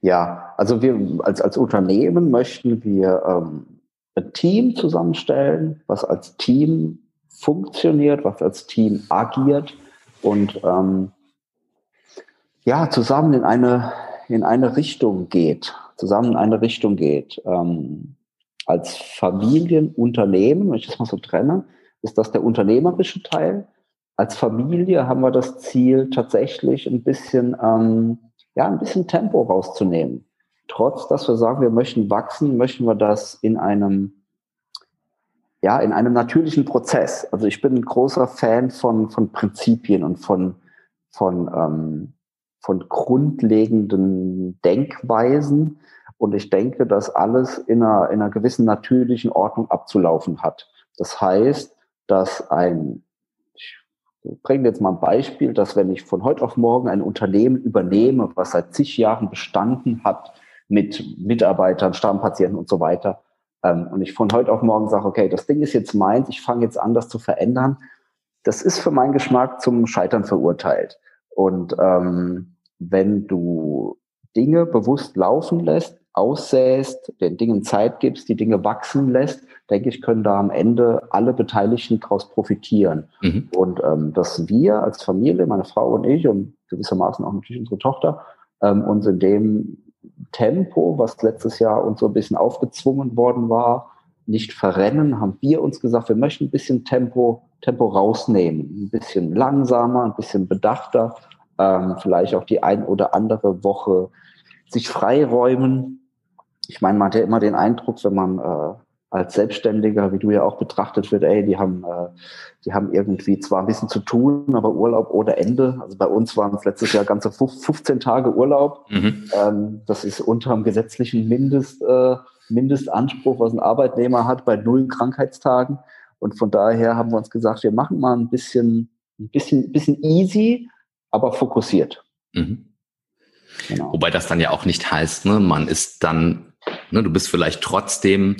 Ja, also wir als, als Unternehmen möchten wir ähm, ein Team zusammenstellen, was als Team funktioniert, was als Team agiert und ähm, ja, zusammen in eine, in eine Richtung geht, zusammen in eine Richtung geht. Ähm, als Familienunternehmen, wenn ich das mal so trenne, ist das der unternehmerische Teil. Als Familie haben wir das Ziel, tatsächlich ein bisschen, ähm, ja, ein bisschen Tempo rauszunehmen. Trotz, dass wir sagen, wir möchten wachsen, möchten wir das in einem, ja, in einem natürlichen Prozess. Also ich bin ein großer Fan von, von Prinzipien und von, von, ähm, von grundlegenden Denkweisen. Und ich denke, dass alles in einer, in einer gewissen natürlichen Ordnung abzulaufen hat. Das heißt, dass ein, ich bringe jetzt mal ein Beispiel, dass wenn ich von heute auf morgen ein Unternehmen übernehme, was seit zig Jahren bestanden hat, mit Mitarbeitern, Stammpatienten und so weiter, ähm, und ich von heute auf morgen sage, okay, das Ding ist jetzt meins, ich fange jetzt an, das zu verändern, das ist für meinen Geschmack zum Scheitern verurteilt. Und ähm, wenn du Dinge bewusst laufen lässt, aussäst, den Dingen Zeit gibst, die Dinge wachsen lässt, denke ich, können da am Ende alle Beteiligten daraus profitieren. Mhm. Und ähm, dass wir als Familie, meine Frau und ich und gewissermaßen auch natürlich unsere Tochter, ähm, uns in dem Tempo, was letztes Jahr uns so ein bisschen aufgezwungen worden war, nicht verrennen, haben wir uns gesagt, wir möchten ein bisschen Tempo, Tempo rausnehmen, ein bisschen langsamer, ein bisschen bedachter, ähm, vielleicht auch die ein oder andere Woche sich freiräumen. Ich meine, man hat ja immer den Eindruck, wenn man äh, als Selbstständiger, wie du ja auch betrachtet wird, ey, die haben, äh, die haben irgendwie zwar ein bisschen zu tun, aber Urlaub ohne Ende. Also bei uns waren es letztes Jahr ganze 15 Tage Urlaub. Mhm. Ähm, das ist unter dem gesetzlichen Mindest, äh, Mindestanspruch, was ein Arbeitnehmer hat bei null Krankheitstagen. Und von daher haben wir uns gesagt, wir machen mal ein bisschen, ein bisschen, bisschen easy, aber fokussiert. Mhm. Genau. Wobei das dann ja auch nicht heißt, ne, man ist dann, ne, du bist vielleicht trotzdem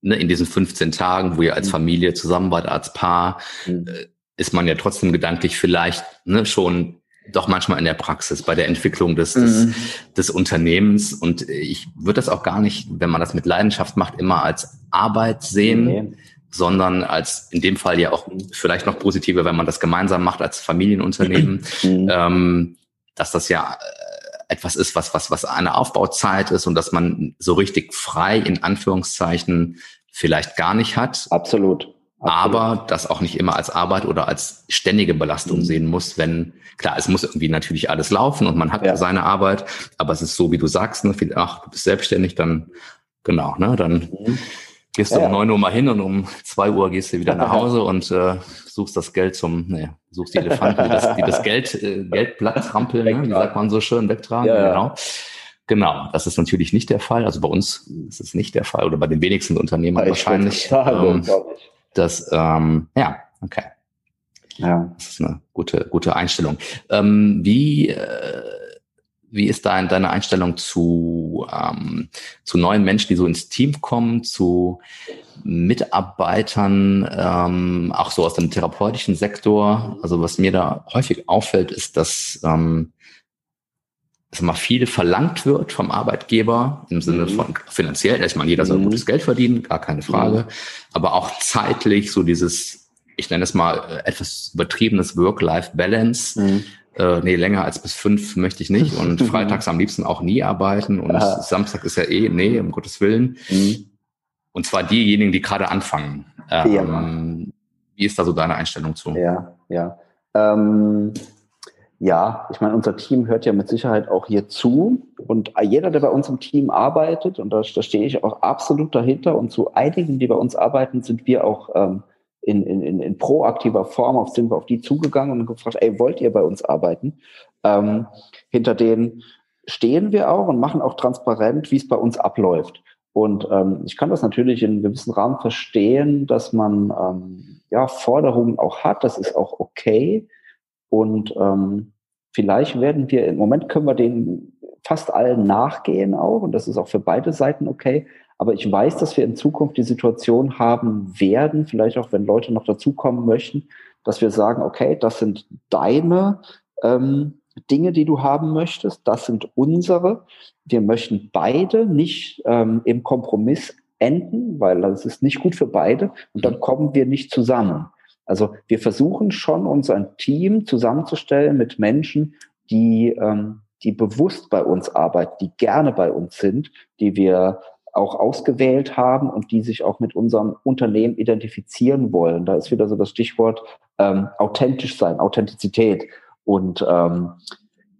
ne, in diesen 15 Tagen, wo ihr als mhm. Familie zusammen wart, als Paar, mhm. äh, ist man ja trotzdem gedanklich vielleicht ne, schon doch manchmal in der Praxis bei der Entwicklung des, des, mhm. des Unternehmens. Und ich würde das auch gar nicht, wenn man das mit Leidenschaft macht, immer als Arbeit sehen, nee. sondern als in dem Fall ja auch vielleicht noch positiver, wenn man das gemeinsam macht als Familienunternehmen, mhm. ähm, dass das ja äh, etwas ist, was, was, was eine Aufbauzeit ist und dass man so richtig frei in Anführungszeichen vielleicht gar nicht hat. Absolut. Absolut. aber das auch nicht immer als Arbeit oder als ständige Belastung mhm. sehen muss, wenn, klar, es muss irgendwie natürlich alles laufen und man hat ja. seine Arbeit, aber es ist so, wie du sagst, ne, ach, du bist selbstständig, dann, genau, ne, dann mhm. Gehst du ja, um neun Uhr mal hin und um zwei Uhr gehst du wieder nach Hause und äh, suchst das Geld zum, nee, suchst die Elefanten, die das, die das Geld, äh, Geldblatt trampeln, ne, wie sagt man so schön, wegtragen, ja, genau. Genau, das ist natürlich nicht der Fall. Also bei uns ist es nicht der Fall oder bei den wenigsten Unternehmern ja, wahrscheinlich. Ähm, das, ähm, ja, okay. Ja. Das ist eine gute, gute Einstellung. Ähm, wie, äh, wie ist dein, deine Einstellung zu, ähm, zu neuen Menschen, die so ins Team kommen, zu Mitarbeitern, ähm, auch so aus dem therapeutischen Sektor? Also was mir da häufig auffällt, ist, dass ähm, dass mal viel verlangt wird vom Arbeitgeber im Sinne mhm. von finanziell. Ich meine, jeder soll mhm. gutes Geld verdienen, gar keine Frage. Mhm. Aber auch zeitlich so dieses, ich nenne es mal äh, etwas übertriebenes Work-Life-Balance. Äh, nee, länger als bis fünf möchte ich nicht. Und freitags am liebsten auch nie arbeiten. Und Aha. Samstag ist ja eh, nee, um Gottes Willen. Mhm. Und zwar diejenigen, die gerade anfangen. Ähm, ja. Wie ist da so deine Einstellung zu? Ja, ja. Ähm ja, ich meine, unser Team hört ja mit Sicherheit auch hier zu. Und jeder, der bei uns im Team arbeitet, und da, da stehe ich auch absolut dahinter, und zu einigen, die bei uns arbeiten, sind wir auch ähm, in, in, in proaktiver Form auf, sind wir auf die zugegangen und gefragt, ey, wollt ihr bei uns arbeiten? Ähm, hinter denen stehen wir auch und machen auch transparent, wie es bei uns abläuft. Und ähm, ich kann das natürlich in einem gewissen Rahmen verstehen, dass man ähm, ja Forderungen auch hat. Das ist auch okay. Und ähm, vielleicht werden wir, im Moment können wir den fast allen nachgehen auch. Und das ist auch für beide Seiten okay. Aber ich weiß, dass wir in Zukunft die Situation haben werden, vielleicht auch wenn Leute noch dazukommen möchten, dass wir sagen, okay, das sind deine ähm, Dinge, die du haben möchtest, das sind unsere. Wir möchten beide nicht ähm, im Kompromiss enden, weil das ist nicht gut für beide und dann kommen wir nicht zusammen. Also wir versuchen schon, uns ein Team zusammenzustellen mit Menschen, die, ähm, die bewusst bei uns arbeiten, die gerne bei uns sind, die wir auch ausgewählt haben und die sich auch mit unserem Unternehmen identifizieren wollen. Da ist wieder so das Stichwort ähm, authentisch sein, Authentizität. Und ähm,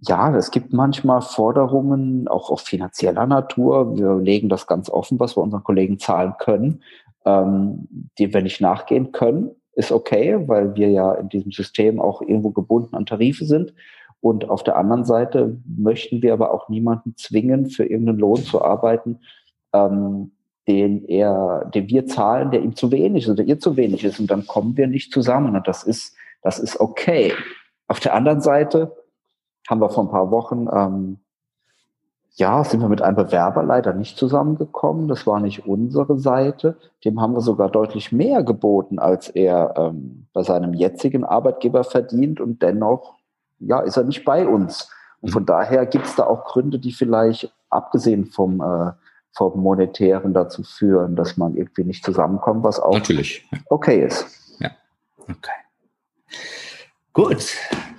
ja, es gibt manchmal Forderungen, auch auf finanzieller Natur. Wir legen das ganz offen, was wir unseren Kollegen zahlen können, ähm, die wir nicht nachgehen können. Ist okay, weil wir ja in diesem System auch irgendwo gebunden an Tarife sind. Und auf der anderen Seite möchten wir aber auch niemanden zwingen, für irgendeinen Lohn zu arbeiten, ähm, den er, den wir zahlen, der ihm zu wenig ist oder ihr zu wenig ist. Und dann kommen wir nicht zusammen. Und das ist, das ist okay. Auf der anderen Seite haben wir vor ein paar Wochen, ähm, ja, sind wir mit einem Bewerber leider nicht zusammengekommen. Das war nicht unsere Seite. Dem haben wir sogar deutlich mehr geboten, als er ähm, bei seinem jetzigen Arbeitgeber verdient. Und dennoch, ja, ist er nicht bei uns. Und von daher gibt es da auch Gründe, die vielleicht abgesehen vom äh, vom Monetären dazu führen, dass man irgendwie nicht zusammenkommt, was auch Natürlich. okay ist. Ja, okay. Gut,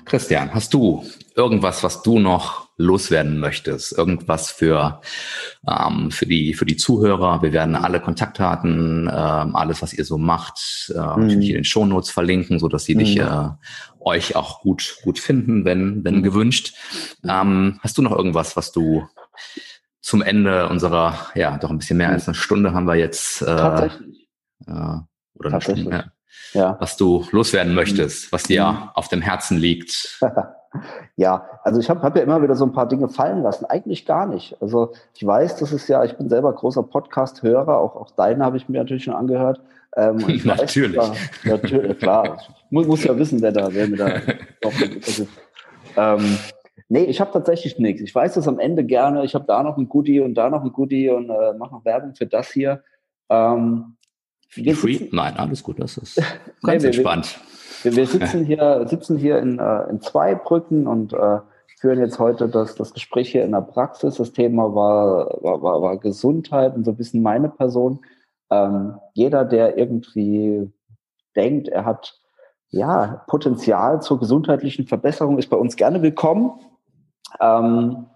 Christian, hast du irgendwas, was du noch loswerden möchtest? Irgendwas für, ähm, für, die, für die Zuhörer? Wir werden alle Kontaktdaten, ähm, alles, was ihr so macht, äh, mhm. natürlich in den Shownotes verlinken, so dass sie mhm. dich äh, euch auch gut, gut finden, wenn, wenn mhm. gewünscht. Ähm, hast du noch irgendwas, was du zum Ende unserer, ja, doch ein bisschen mehr als eine Stunde haben wir jetzt. Äh, Tatsächlich. Äh, oder eine Stunde, ja. ja. Was du loswerden möchtest, was dir mhm. auf dem Herzen liegt. ja, also ich habe hab ja immer wieder so ein paar Dinge fallen lassen. Eigentlich gar nicht. Also ich weiß, das ist ja, ich bin selber großer Podcast-Hörer, auch, auch deinen habe ich mir natürlich schon angehört. Ähm, natürlich. Weiß, natürlich, klar. Ich muss, muss ja wissen, wer da, wer mir da drauf ist. Ähm, Nee, ich habe tatsächlich nichts. Ich weiß das am Ende gerne. Ich habe da noch ein Goodie und da noch ein Goodie und äh, mache noch Werbung für das hier. Ähm, Free? Sitzen, Nein, alles gut. Das ist ganz nee, entspannt. Wir, wir, sitzen hier, sitzen hier in, äh, in zwei Brücken und äh, führen jetzt heute das, das Gespräch hier in der Praxis. Das Thema war, war, war, war Gesundheit und so ein bisschen meine Person. Ähm, jeder, der irgendwie denkt, er hat ja, Potenzial zur gesundheitlichen Verbesserung, ist bei uns gerne willkommen ähm,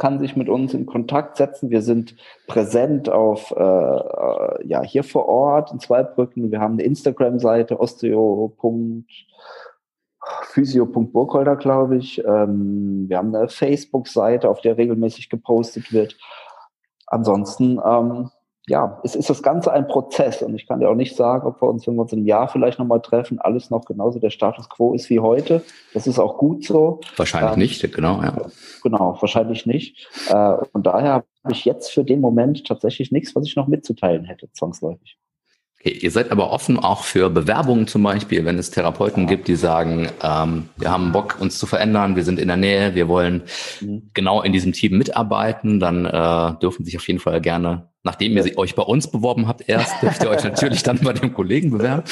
kann sich mit uns in Kontakt setzen. Wir sind präsent auf, äh, äh ja, hier vor Ort in Zweibrücken. Wir haben eine Instagram-Seite, osteo.physio.burgholder, glaube ich. Ähm, wir haben eine Facebook-Seite, auf der regelmäßig gepostet wird. Ansonsten, ähm, ja, es ist das Ganze ein Prozess und ich kann dir auch nicht sagen, ob wir uns, wenn wir uns im Jahr vielleicht nochmal treffen, alles noch genauso der Status quo ist wie heute. Das ist auch gut so. Wahrscheinlich ähm, nicht, genau, ja. Genau, wahrscheinlich nicht. Äh, und daher habe ich jetzt für den Moment tatsächlich nichts, was ich noch mitzuteilen hätte, zwangsläufig. Okay, ihr seid aber offen auch für Bewerbungen zum Beispiel, wenn es Therapeuten gibt, die sagen, ähm, wir haben Bock, uns zu verändern, wir sind in der Nähe, wir wollen mhm. genau in diesem Team mitarbeiten, dann äh, dürfen sich auf jeden Fall gerne, nachdem ihr euch bei uns beworben habt, erst dürft ihr euch natürlich dann bei dem Kollegen bewerben.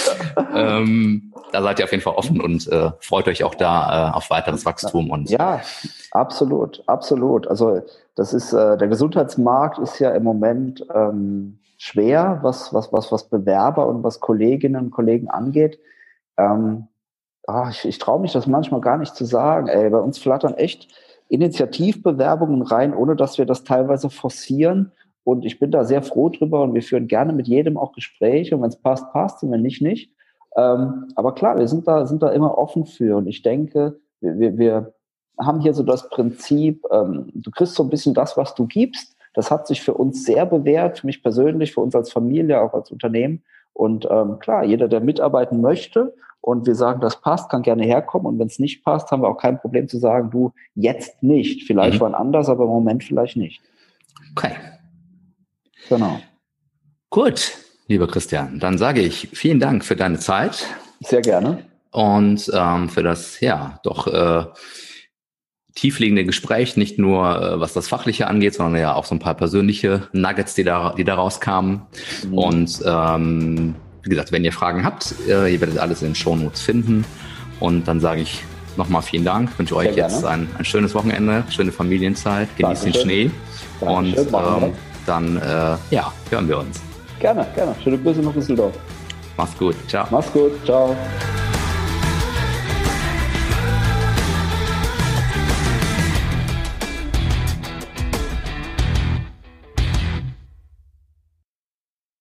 Ähm, da seid ihr auf jeden Fall offen und äh, freut euch auch da äh, auf weiteres Wachstum und ja, absolut, absolut. Also das ist äh, der Gesundheitsmarkt ist ja im Moment ähm, schwer, was, was, was, was Bewerber und was Kolleginnen und Kollegen angeht. Ähm, oh, ich, ich traue mich das manchmal gar nicht zu sagen. Ey, bei uns flattern echt Initiativbewerbungen rein, ohne dass wir das teilweise forcieren. Und ich bin da sehr froh drüber und wir führen gerne mit jedem auch Gespräche. Und wenn es passt, passt und wenn nicht, nicht. Ähm, aber klar, wir sind da, sind da immer offen für. Und ich denke, wir, wir haben hier so das Prinzip, ähm, du kriegst so ein bisschen das, was du gibst. Das hat sich für uns sehr bewährt, für mich persönlich, für uns als Familie, auch als Unternehmen. Und ähm, klar, jeder, der mitarbeiten möchte und wir sagen, das passt, kann gerne herkommen. Und wenn es nicht passt, haben wir auch kein Problem zu sagen, du jetzt nicht. Vielleicht mhm. wann anders, aber im Moment vielleicht nicht. Okay. Genau. Gut, lieber Christian, dann sage ich vielen Dank für deine Zeit. Sehr gerne. Und ähm, für das, ja, doch äh, tiefliegende Gespräch, nicht nur äh, was das Fachliche angeht, sondern ja auch so ein paar persönliche Nuggets, die da, die da rauskamen. Mhm. Und ähm, wie gesagt, wenn ihr Fragen habt, äh, ihr werdet alles in den Shownotes finden. Und dann sage ich nochmal vielen Dank, wünsche euch jetzt ein, ein, schönes Wochenende, schöne Familienzeit, genießt den Schnee. Dankeschön, und ähm, dann äh, ja, hören wir uns. Gerne, gerne. Schöne Grüße nach Düsseldorf. Mach's gut. Ciao. Mach's gut. Ciao.